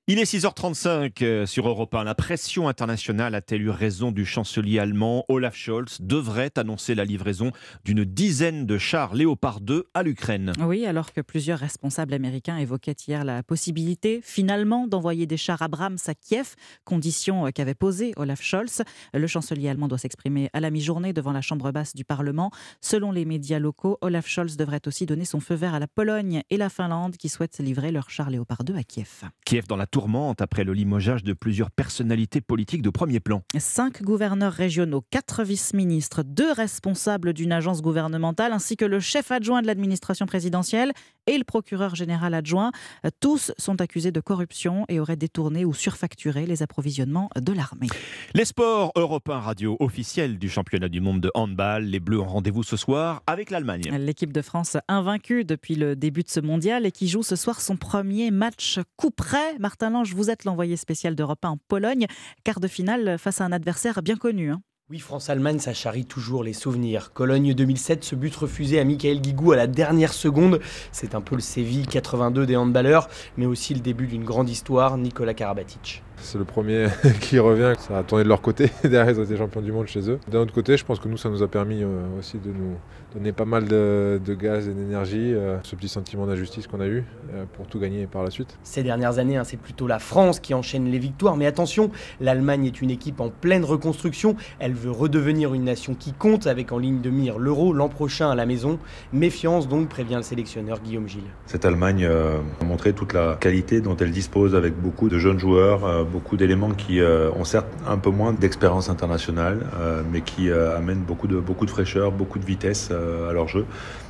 Il est 6h35 euh, sur Europe 1. La pression internationale a-t-elle eu raison du chancelier allemand Olaf Scholz devrait annoncer la livraison d'une dizaine de chars Léopard 2 à l'Ukraine. Oui, alors que plusieurs responsables américains évoquaient hier la possibilité finalement d'envoyer des chars Abrams à Kiev, condition euh, qu'avait posée Olaf Scholz. Le chancelier allemand doit s'exprimer à la mi-journée devant la chambre basse du Parlement. Selon les médias locaux, Olaf Scholz devrait aussi donner son feu vert à la Pologne et la Finlande qui souhaitent livrer leurs chars Léopard 2 à Kiev. Kiev dans la tourmente après le limogeage de plusieurs personnalités politiques de premier plan. Cinq gouverneurs régionaux, quatre vice-ministres, deux responsables d'une agence gouvernementale ainsi que le chef adjoint de l'administration présidentielle et le procureur général adjoint. Tous sont accusés de corruption et auraient détourné ou surfacturé les approvisionnements de l'armée. Les sports européens radio officiels du championnat du monde de handball. Les Bleus ont rendez-vous ce soir avec l'Allemagne. L'équipe de France invaincue depuis le début de ce mondial et qui joue ce soir son premier match coup près. Martin vous êtes l'envoyé spécial d'Europe 1 en Pologne, quart de finale face à un adversaire bien connu. Hein. Oui, France-Allemagne, ça charrie toujours les souvenirs. Cologne 2007, ce but refusé à Michael Guigou à la dernière seconde. C'est un peu le Séville 82 des handballeurs, mais aussi le début d'une grande histoire, Nicolas Karabatic. C'est le premier [laughs] qui revient, ça a tourné de leur côté. [laughs] Derrière, ils ont été champions du monde chez eux. D'un autre côté, je pense que nous, ça nous a permis euh, aussi de nous donner pas mal de, gaz et d'énergie, euh, ce petit sentiment d'injustice qu'on a eu euh, pour tout gagner par la suite. Ces dernières années, hein, c'est plutôt la France qui enchaîne les victoires. Mais attention, l'Allemagne est une équipe en pleine reconstruction. Elle veut redevenir une nation qui compte avec en ligne de mire l'euro l'an prochain à la maison. Méfiance donc, prévient le sélectionneur Guillaume Gilles. Cette Allemagne a montré toute la qualité dont elle dispose avec beaucoup de jeunes joueurs beaucoup d'éléments qui euh, ont certes un peu moins d'expérience internationale, euh, mais qui euh, amènent beaucoup de, beaucoup de fraîcheur, beaucoup de vitesse à leur jeu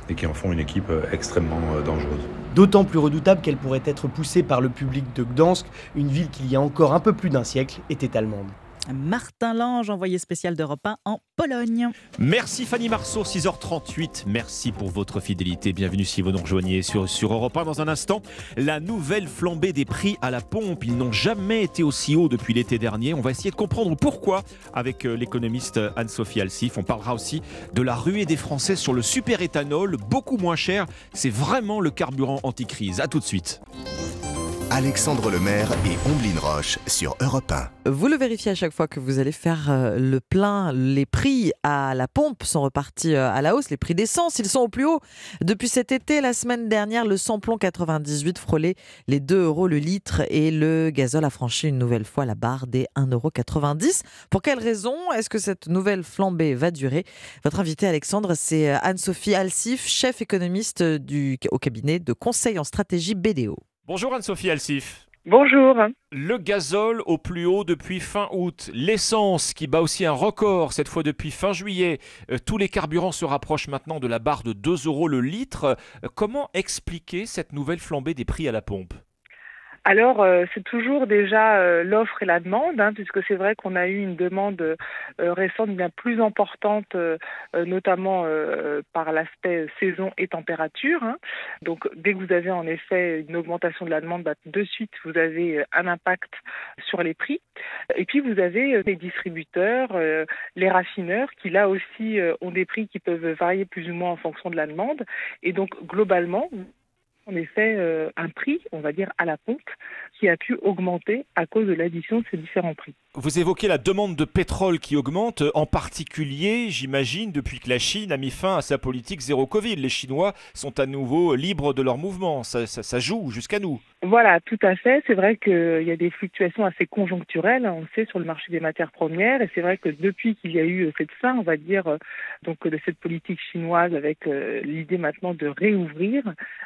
et qui en font une équipe extrêmement dangereuse. D'autant plus redoutable qu'elle pourrait être poussée par le public de Gdansk, une ville qui il y a encore un peu plus d'un siècle était allemande. Martin Lange, envoyé spécial d'Europe 1 en Pologne. Merci Fanny Marceau, 6h38. Merci pour votre fidélité. Bienvenue si vous nous rejoignez sur, sur Europe 1. Dans un instant, la nouvelle flambée des prix à la pompe. Ils n'ont jamais été aussi hauts depuis l'été dernier. On va essayer de comprendre pourquoi avec euh, l'économiste Anne-Sophie Alsif. On parlera aussi de la ruée des Français sur le super éthanol, beaucoup moins cher. C'est vraiment le carburant anti-crise. A tout de suite. Alexandre Lemaire et Omblin Roche sur Europe 1. Vous le vérifiez à chaque fois que vous allez faire euh, le plein. Les prix à la pompe sont repartis euh, à la hausse. Les prix d'essence, ils sont au plus haut. Depuis cet été, la semaine dernière, le samplon 98 frôlait les 2 euros le litre et le gazole a franchi une nouvelle fois la barre des 1,90 euros. Pour quelle raison est-ce que cette nouvelle flambée va durer? Votre invité, Alexandre, c'est euh, Anne-Sophie Alsif, chef économiste au cabinet de conseil en stratégie BDO. Bonjour Anne-Sophie Alsif. Bonjour. Le gazole au plus haut depuis fin août, l'essence qui bat aussi un record cette fois depuis fin juillet. Euh, tous les carburants se rapprochent maintenant de la barre de 2 euros le litre. Euh, comment expliquer cette nouvelle flambée des prix à la pompe? Alors, euh, c'est toujours déjà euh, l'offre et la demande, hein, puisque c'est vrai qu'on a eu une demande euh, récente bien plus importante, notamment par l'aspect saison et température. Hein. Donc, dès que vous avez en effet une augmentation de la demande, bah, de suite, vous avez un impact sur les prix. Et puis, vous avez les distributeurs, les raffineurs, qui là aussi ont des prix qui peuvent varier plus ou moins en fonction de la demande. Et donc, globalement, en effet euh, un prix, on va dire, à la pompe qui a pu augmenter à cause de l'addition de ces différents prix. Vous évoquez la demande de pétrole qui augmente, en particulier, j'imagine, depuis que la Chine a mis fin à sa politique zéro Covid. Les Chinois sont à nouveau libres de leur mouvement. Ça, joue jusqu'à nous. Voilà, tout à fait. C'est vrai qu'il y a des fluctuations assez conjoncturelles, on le sait, sur le marché des matières premières. Et c'est vrai que depuis qu'il y a eu cette fin, on va dire, euh, donc de cette politique chinoise avec euh, l'idée maintenant de réouvrir,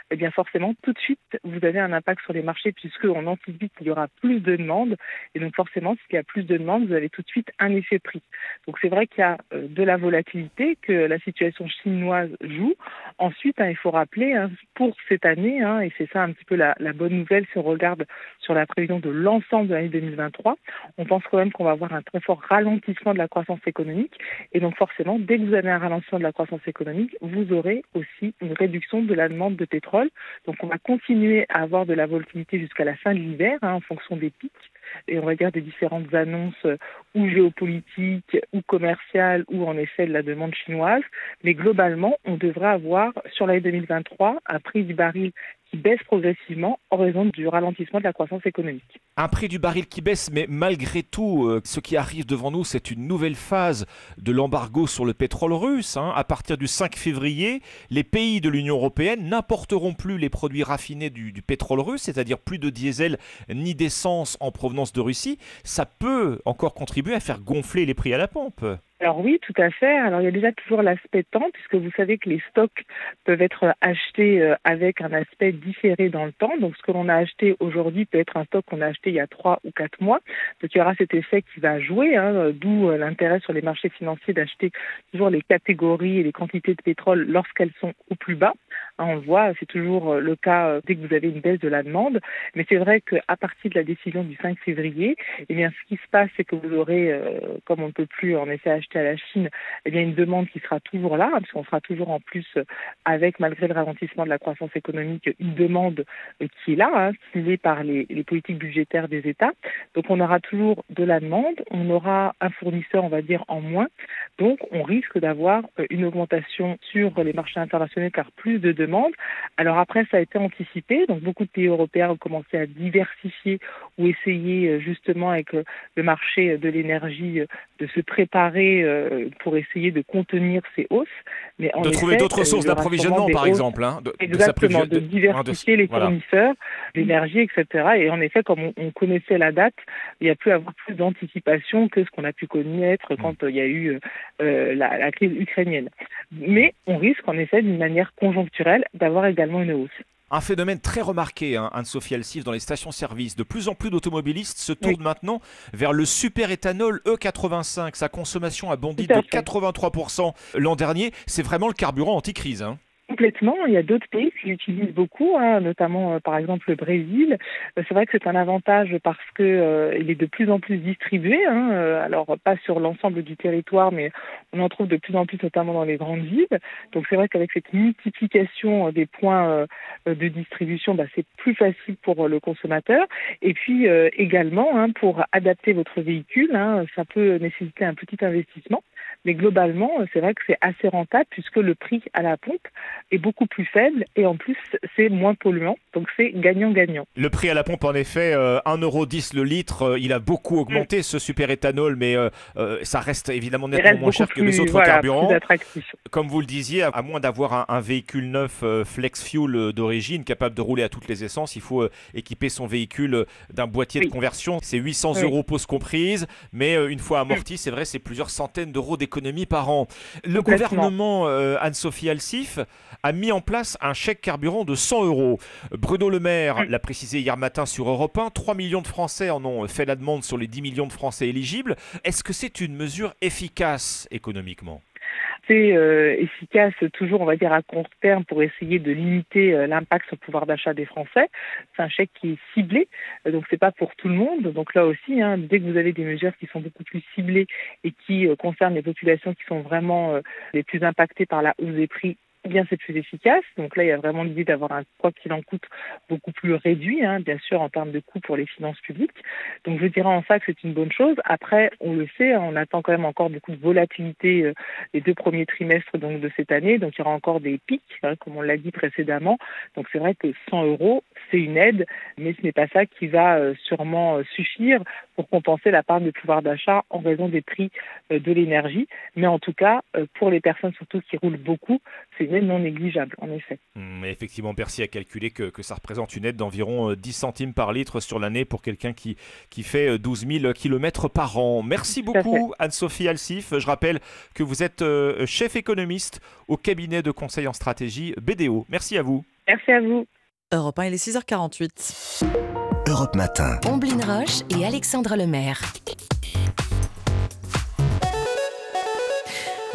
eh bien forcément, tout de suite, vous avez un impact sur les marchés puisqu'on anticipe qu'il y aura plus de demandes. Et donc forcément, s'il y a plus de demandes, vous avez tout de suite un effet prix. Donc c'est vrai qu'il y a euh, de la volatilité, que la situation chinoise joue. Ensuite, hein, il faut rappeler, hein, pour cette année, hein, et c'est ça un petit peu la, bonne nouvelle si on regarde sur la prévision de l'ensemble de l'année 2023, on pense quand même qu'on va avoir un très fort ralentissement de la croissance économique. Et donc forcément, dès que vous avez un ralentissement de la croissance économique, vous aurez aussi une réduction de la demande de pétrole. Donc on va continuer à avoir de la volatilité jusqu'à la fin de l'hiver en fonction des pics et on va dire des différentes annonces euh, ou géopolitiques ou commerciales ou en effet de la demande chinoise. Mais globalement, on devrait avoir sur l'année 2023 un prix du baril baisse progressivement en raison du ralentissement de la croissance économique. Un prix du baril qui baisse, mais malgré tout, euh, ce qui arrive devant nous, c'est une nouvelle phase de l'embargo sur le pétrole russe. Hein. À partir du 5 février, les pays de l'Union européenne n'importeront plus les produits raffinés du, du pétrole russe, c'est-à-dire plus de diesel ni d'essence en provenance de Russie. Ça peut encore contribuer à faire gonfler les prix à la pompe. Alors oui, tout à fait. Alors il y a déjà toujours l'aspect temps, puisque vous savez que les stocks peuvent être achetés euh, avec un aspect différé dans le temps. Donc ce que l'on a acheté aujourd'hui peut être un stock qu'on a acheté il y a trois ou quatre mois. Donc il y aura cet effet qui va jouer, hein, d'où euh, l'intérêt sur les marchés financiers d'acheter toujours les catégories et les quantités de pétrole lorsqu'elles sont au plus bas. On le voit, c'est toujours euh, le cas dès que vous avez une baisse de la demande. Mais c'est vrai qu'à partir de la décision du 5 février, eh bien ce qui se passe, c'est que vous aurez, comme on ne peut plus en effet acheter à la Chine, eh bien une demande qui sera toujours là, hein, puisqu'on sera toujours en plus euh, avec, malgré le ralentissement de la croissance économique, une demande euh, qui est là, hein, stimulée par les, les, politiques budgétaires des États. Donc on aura toujours de la demande, on aura un fournisseur, on va dire, en moins. Donc on risque d'avoir euh, une augmentation sur les marchés internationaux car plus de demandes. Alors après, ça a été anticipé, donc beaucoup de pays européens ont commencé à diversifier ou essayer justement avec le marché de l'énergie de se préparer euh, pour essayer de contenir ces hausses. Mais de trouver d'autres sources d'approvisionnement, par exemple. Hein, de, exactement, de, diversifier les fournisseurs d'énergie, etc. Et en effet, comme on, connaissait la date, il y a pu avoir plus d'anticipation que ce qu'on a pu connaître quand hmm. il y a eu euh, la, la crise ukrainienne. Mais on risque en effet, d'une manière conjoncturelle, d'avoir également une hausse. Un phénomène très remarqué, hein, Anne-Sophie Alsif, dans les stations-service. De plus en plus d'automobilistes se tournent maintenant vers le super éthanol E85. Sa consommation a bondi de 83% l'an dernier. C'est vraiment le carburant anti-crise. Hein. Complètement. Il y a d'autres pays qui l'utilisent beaucoup, hein, notamment euh, par exemple le Brésil. Euh, c'est vrai que c'est un avantage parce que euh, il est de plus en plus distribué. Hein, alors pas sur l'ensemble du territoire, mais on en trouve de plus en plus, notamment dans les grandes villes. Donc c'est vrai qu'avec cette multiplication des points de distribution, bah, c'est plus facile pour le consommateur. Et puis également, hein, pour adapter votre véhicule, hein, ça peut nécessiter un petit investissement. Mais globalement, c'est vrai que c'est assez rentable puisque le prix à la pompe est beaucoup plus faible et en plus, c'est moins polluant. Donc c'est gagnant-gagnant. Le prix à la pompe, en effet, 1,10€ le litre, euh, il a beaucoup augmenté mm. ce super éthanol, mais euh, euh, ça reste évidemment nettement moins cher que les autres carburants. Comme vous le disiez, à moins d'avoir un, véhicule neuf flex fuel d'origine capable de rouler à toutes les essences, il faut équiper son véhicule d'un boîtier de conversion. C'est 800 euros pause comprise, mais une fois amorti, c'est vrai, c'est plusieurs centaines d'euros d'économie par an. Le gouvernement Anne-Sophie Alsif a mis en place un chèque carburant de 100 euros. Bruno Le Maire l'a précisé hier matin sur Europe 1. 3 millions de Français en ont fait la demande sur les 10 millions de Français éligibles. Est-ce que c'est une mesure efficace économiquement? Euh, efficace toujours, on va dire, à court terme pour essayer de limiter euh, l'impact sur le pouvoir d'achat des Français. C'est un chèque qui est ciblé, euh, donc c'est pas pour tout le monde. Donc là aussi, hein, dès que vous avez des mesures qui sont beaucoup plus ciblées et qui concernent les populations qui sont vraiment les plus impactées par la hausse des prix, bien c'est plus efficace. Donc là, il y a vraiment l'idée d'avoir un quoi qu'il en coûte beaucoup plus réduit, hein, bien sûr, en termes de coûts pour les finances publiques. Donc je dirais en ça que c'est une bonne chose. Après, on le sait, on attend quand même encore beaucoup de volatilité euh, les deux premiers trimestres donc de cette année. Donc il y aura encore des pics, hein, comme on l'a dit précédemment. Donc c'est vrai que 100 euros, c'est une aide, mais ce n'est pas ça qui va euh, sûrement euh, suffire pour compenser la part de pouvoir d'achat en raison des prix de l'énergie. Mais en tout cas, pour les personnes surtout qui roulent beaucoup, c'est non négligeable, en effet. Mmh, effectivement, Bercy a calculé que, que, ça représente une aide d'environ 10 euh, centimes par litre sur l'année pour quelqu'un qui, qui fait 12 euh, 000 km par an. Merci beaucoup, Anne-Sophie Alsif. Je rappelle que vous êtes euh, chef économiste au cabinet de conseil en stratégie BDO. Merci à vous. Merci à vous. Europe 1, il est 6h48. Europe Matin. Omblin Roche et Alexandre Lemaire.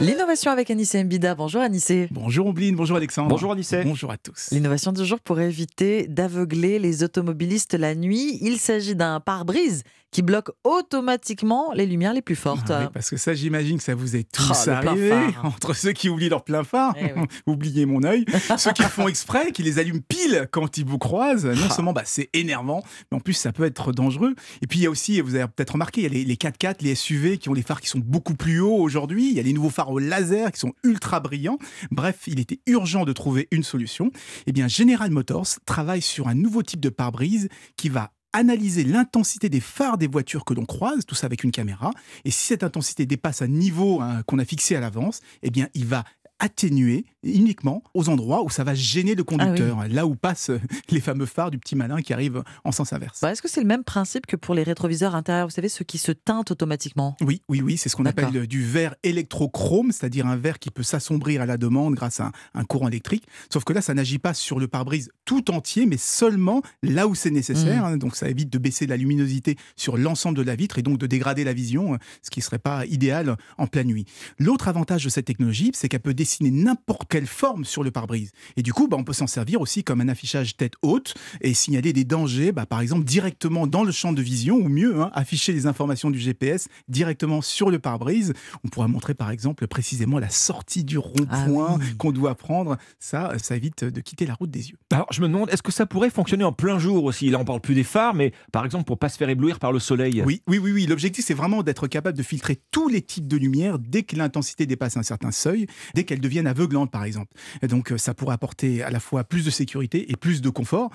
L'innovation avec Anissé Mbida. Bonjour Anissé. Bonjour Ombline, bonjour Alexandre. Bonjour Anissé. Bonjour à tous. L'innovation du jour pour éviter d'aveugler les automobilistes la nuit. Il s'agit d'un pare-brise qui bloque automatiquement les lumières les plus fortes. Ah oui, parce que ça, j'imagine que ça vous est Oh, tous plein arrivé. [laughs] Entre ceux qui oublient leur plein phare, Eh oui. [laughs] oubliez mon œil, ceux qui le font exprès, qui les allument pile quand ils vous croisent. Non Ah. seulement bah, c'est énervant, mais en plus ça peut être dangereux. Et puis il y a aussi, vous avez peut-être remarqué, il y a les, les 4x4, les SUV qui ont les phares qui sont beaucoup plus hauts aujourd'hui. Il y a les nouveaux phares au laser qui sont ultra brillants. Bref, il était urgent de trouver une solution. Eh bien, General Motors travaille sur un nouveau type de pare-brise qui va analyser l'intensité des phares des voitures que l'on croise, tout ça avec une caméra. Et si cette intensité dépasse un niveau hein, qu'on a fixé à l'avance, eh bien, il va atténuer uniquement aux endroits où ça va gêner le conducteur, là où passent [laughs] les fameux phares du petit malin qui arrive en sens inverse. Bah, Est-ce que c'est le même principe que pour les rétroviseurs intérieurs, vous savez, ceux qui se teintent automatiquement? Oui, oui, oui, c'est ce qu'on appelle du verre électrochrome, c'est-à-dire un verre qui peut s'assombrir à la demande grâce à un, un courant électrique. Sauf que là, ça n'agit pas sur le pare-brise tout entier, mais seulement là où c'est nécessaire. Mm. hein. donc ça évite de baisser la luminosité sur l'ensemble de la vitre et donc de dégrader la vision, ce qui ne serait pas idéal en pleine nuit. L'autre avantage de cette technologie, c'est qu'elle peut dessiner n'importe quelle forme sur le pare-brise. Et du coup, bah, on peut s'en servir aussi comme un affichage tête haute et signaler des dangers, bah, par exemple directement dans le champ de vision, ou mieux, hein, afficher les informations du GPS directement sur le pare-brise. On pourrait montrer par exemple précisément la sortie du rond-point qu'on doit prendre. Ça, ça évite de quitter la route des yeux. Alors, je me demande, est-ce que ça pourrait fonctionner en plein jour aussi? Là, on parle plus des phares, mais par exemple, pour pas se faire éblouir par le soleil. Oui, oui, oui, oui. L'objectif, c'est vraiment d'être capable de filtrer tous les types de lumière dès que l'intensité dépasse un certain seuil, dès qu'elles deviennent aveuglantes, par exemple. Et donc, euh, ça pourrait apporter à la fois plus de sécurité et plus de confort.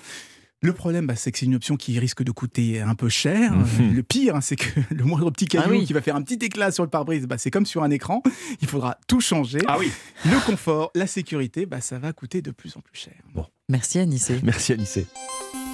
Le problème, bah, c'est que c'est une option qui risque de coûter un peu cher. Mhm. Le pire, hein, c'est que [laughs] le moindre petit caillou Ah oui. qui va faire un petit éclat sur le pare-brise, bah, c'est comme sur un écran. Il faudra tout changer. Ah oui. Le confort, la sécurité, bah, ça va coûter de plus en plus cher. Bon. Merci Anissé. [laughs] Merci Anissé.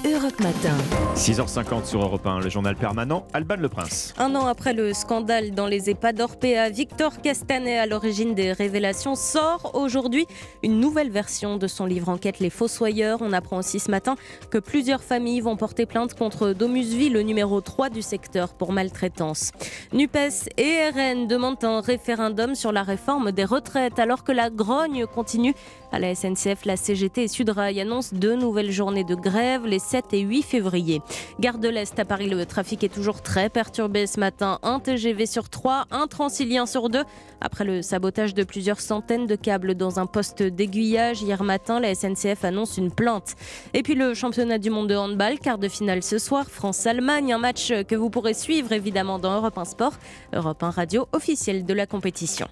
Europe Matin. 6h50 sur Europe 1, le journal permanent, Alban Le Prince. Un an après le scandale dans les EHPAD Orpea, Victor Castanet, à l'origine des révélations, sort aujourd'hui une nouvelle version de son livre enquête Les Fossoyeurs. On apprend aussi ce matin que plusieurs familles vont porter plainte contre Domusville, le numéro 3 du secteur, pour maltraitance. NUPES et RN demandent un référendum sur la réforme des retraites alors que la grogne continue. À la SNCF, la CGT et Sudrail annoncent deux nouvelles journées de grève les 7 et 8 février. Gare de l'Est à Paris, le trafic est toujours très perturbé ce matin. Un TGV sur 3, un Transilien sur 2. Après le sabotage de plusieurs centaines de câbles dans un poste d'aiguillage hier matin, la SNCF annonce une plainte. Et puis le championnat du monde de handball, quart de finale ce soir, France-Allemagne, un match que vous pourrez suivre évidemment dans Europe 1 Sport, Europe 1 Radio officielle de la compétition.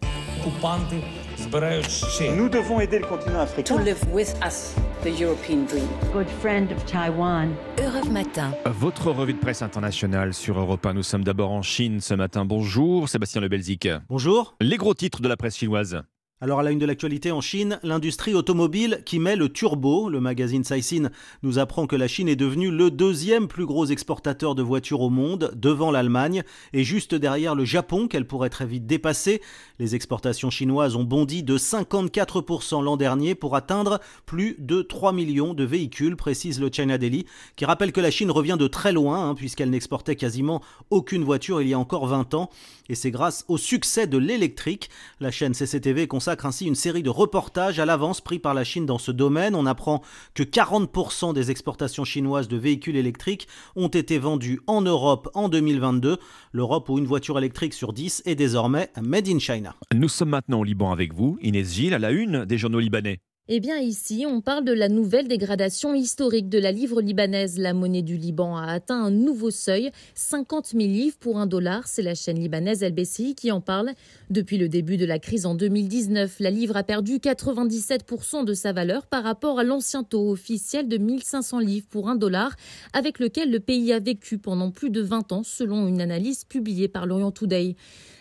Nous devons aider le continent africain. to live with us the European dream. Good friend of Taiwan. Europe Matin. Votre revue de presse internationale sur Europe 1. Nous sommes d'abord en Chine ce matin. Bonjour, Sébastien Le Belzic. Bonjour. Les gros titres de la presse chinoise. Alors à la une de l'actualité en Chine, l'industrie automobile qui met le turbo. Le magazine Caixin nous apprend que la Chine est devenue le deuxième plus gros exportateur de voitures au monde, devant l'Allemagne, et juste derrière le Japon qu'elle pourrait très vite dépasser. Les exportations chinoises ont bondi de 54% l'an dernier pour atteindre plus de 3 millions de véhicules, précise le China Daily, qui rappelle que la Chine revient de très loin, hein, puisqu'elle n'exportait quasiment aucune voiture il y a encore 20 ans. Et c'est grâce au succès de l'électrique. La chaîne CCTV consacre ainsi une série de reportages à l'avance pris par la Chine dans ce domaine. On apprend que 40% des exportations chinoises de véhicules électriques ont été vendues en Europe en 2022. L'Europe où une voiture électrique sur 10 est désormais made in China. Nous sommes maintenant au Liban avec vous, Inès Gilles, à la une des journaux libanais. Eh bien ici, on parle de la nouvelle dégradation historique de la livre libanaise. La monnaie du Liban a atteint un nouveau seuil, 50 000 livres pour un dollar. C'est la chaîne libanaise LBCI qui en parle. Depuis le début de la crise en 2019, la livre a perdu 97% de sa valeur par rapport à l'ancien taux officiel de 1500 livres pour un dollar, avec lequel le pays a vécu pendant plus de 20 ans, selon une analyse publiée par l'Orient Today.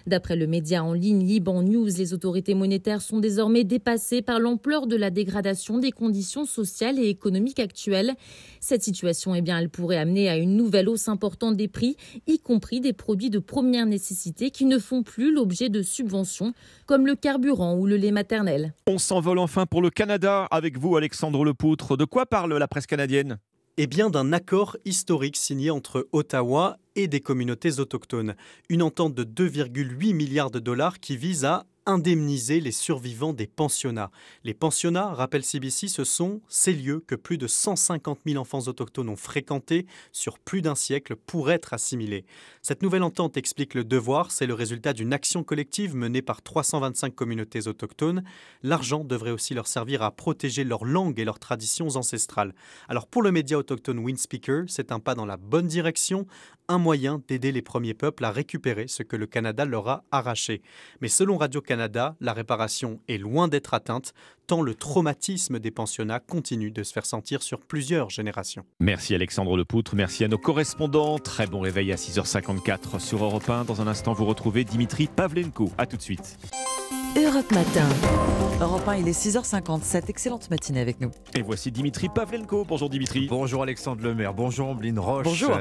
D'après le média en ligne Liban News, les autorités monétaires sont désormais dépassées par l'ampleur de la dégradation des conditions sociales et économiques actuelles. Cette situation, eh bien, elle pourrait amener à une nouvelle hausse importante des prix, y compris des produits de première nécessité qui ne font plus l'objet de subventions, comme le carburant ou le lait maternel. On s'envole enfin pour le Canada avec vous, Alexandre Lepoutre. De quoi parle la presse canadienne? Eh bien, d'un accord historique signé entre Ottawa et des communautés autochtones. Une entente de 2,8 milliards de dollars qui vise à indemniser les survivants des pensionnats. Les pensionnats, rappelle CBC, ce sont ces lieux que plus de 150 000 enfants autochtones ont fréquentés sur plus d'un siècle pour être assimilés. Cette nouvelle entente explique le devoir, c'est le résultat d'une action collective menée par 325 communautés autochtones. L'argent devrait aussi leur servir à protéger leur langue et leurs traditions ancestrales. Alors pour le média autochtone Windspeaker, c'est un pas dans la bonne direction, un moyen d'aider les premiers peuples à récupérer ce que le Canada leur a arraché. Mais selon Radio-Canada, la réparation est loin d'être atteinte, tant le traumatisme des pensionnats continue de se faire sentir sur plusieurs générations. Merci Alexandre Lepoutre, merci à nos correspondants. Très bon réveil à 6h54 sur Europe 1. Dans un instant, vous retrouvez Dimitri Pavlenko. A tout de suite. Europe Matin. Europe 1, il est 6h57. Excellente matinée avec nous. Et voici Dimitri Pavlenko. Bonjour Dimitri. Bonjour Alexandre Lemaire. Bonjour Ambline Roche. Bonjour.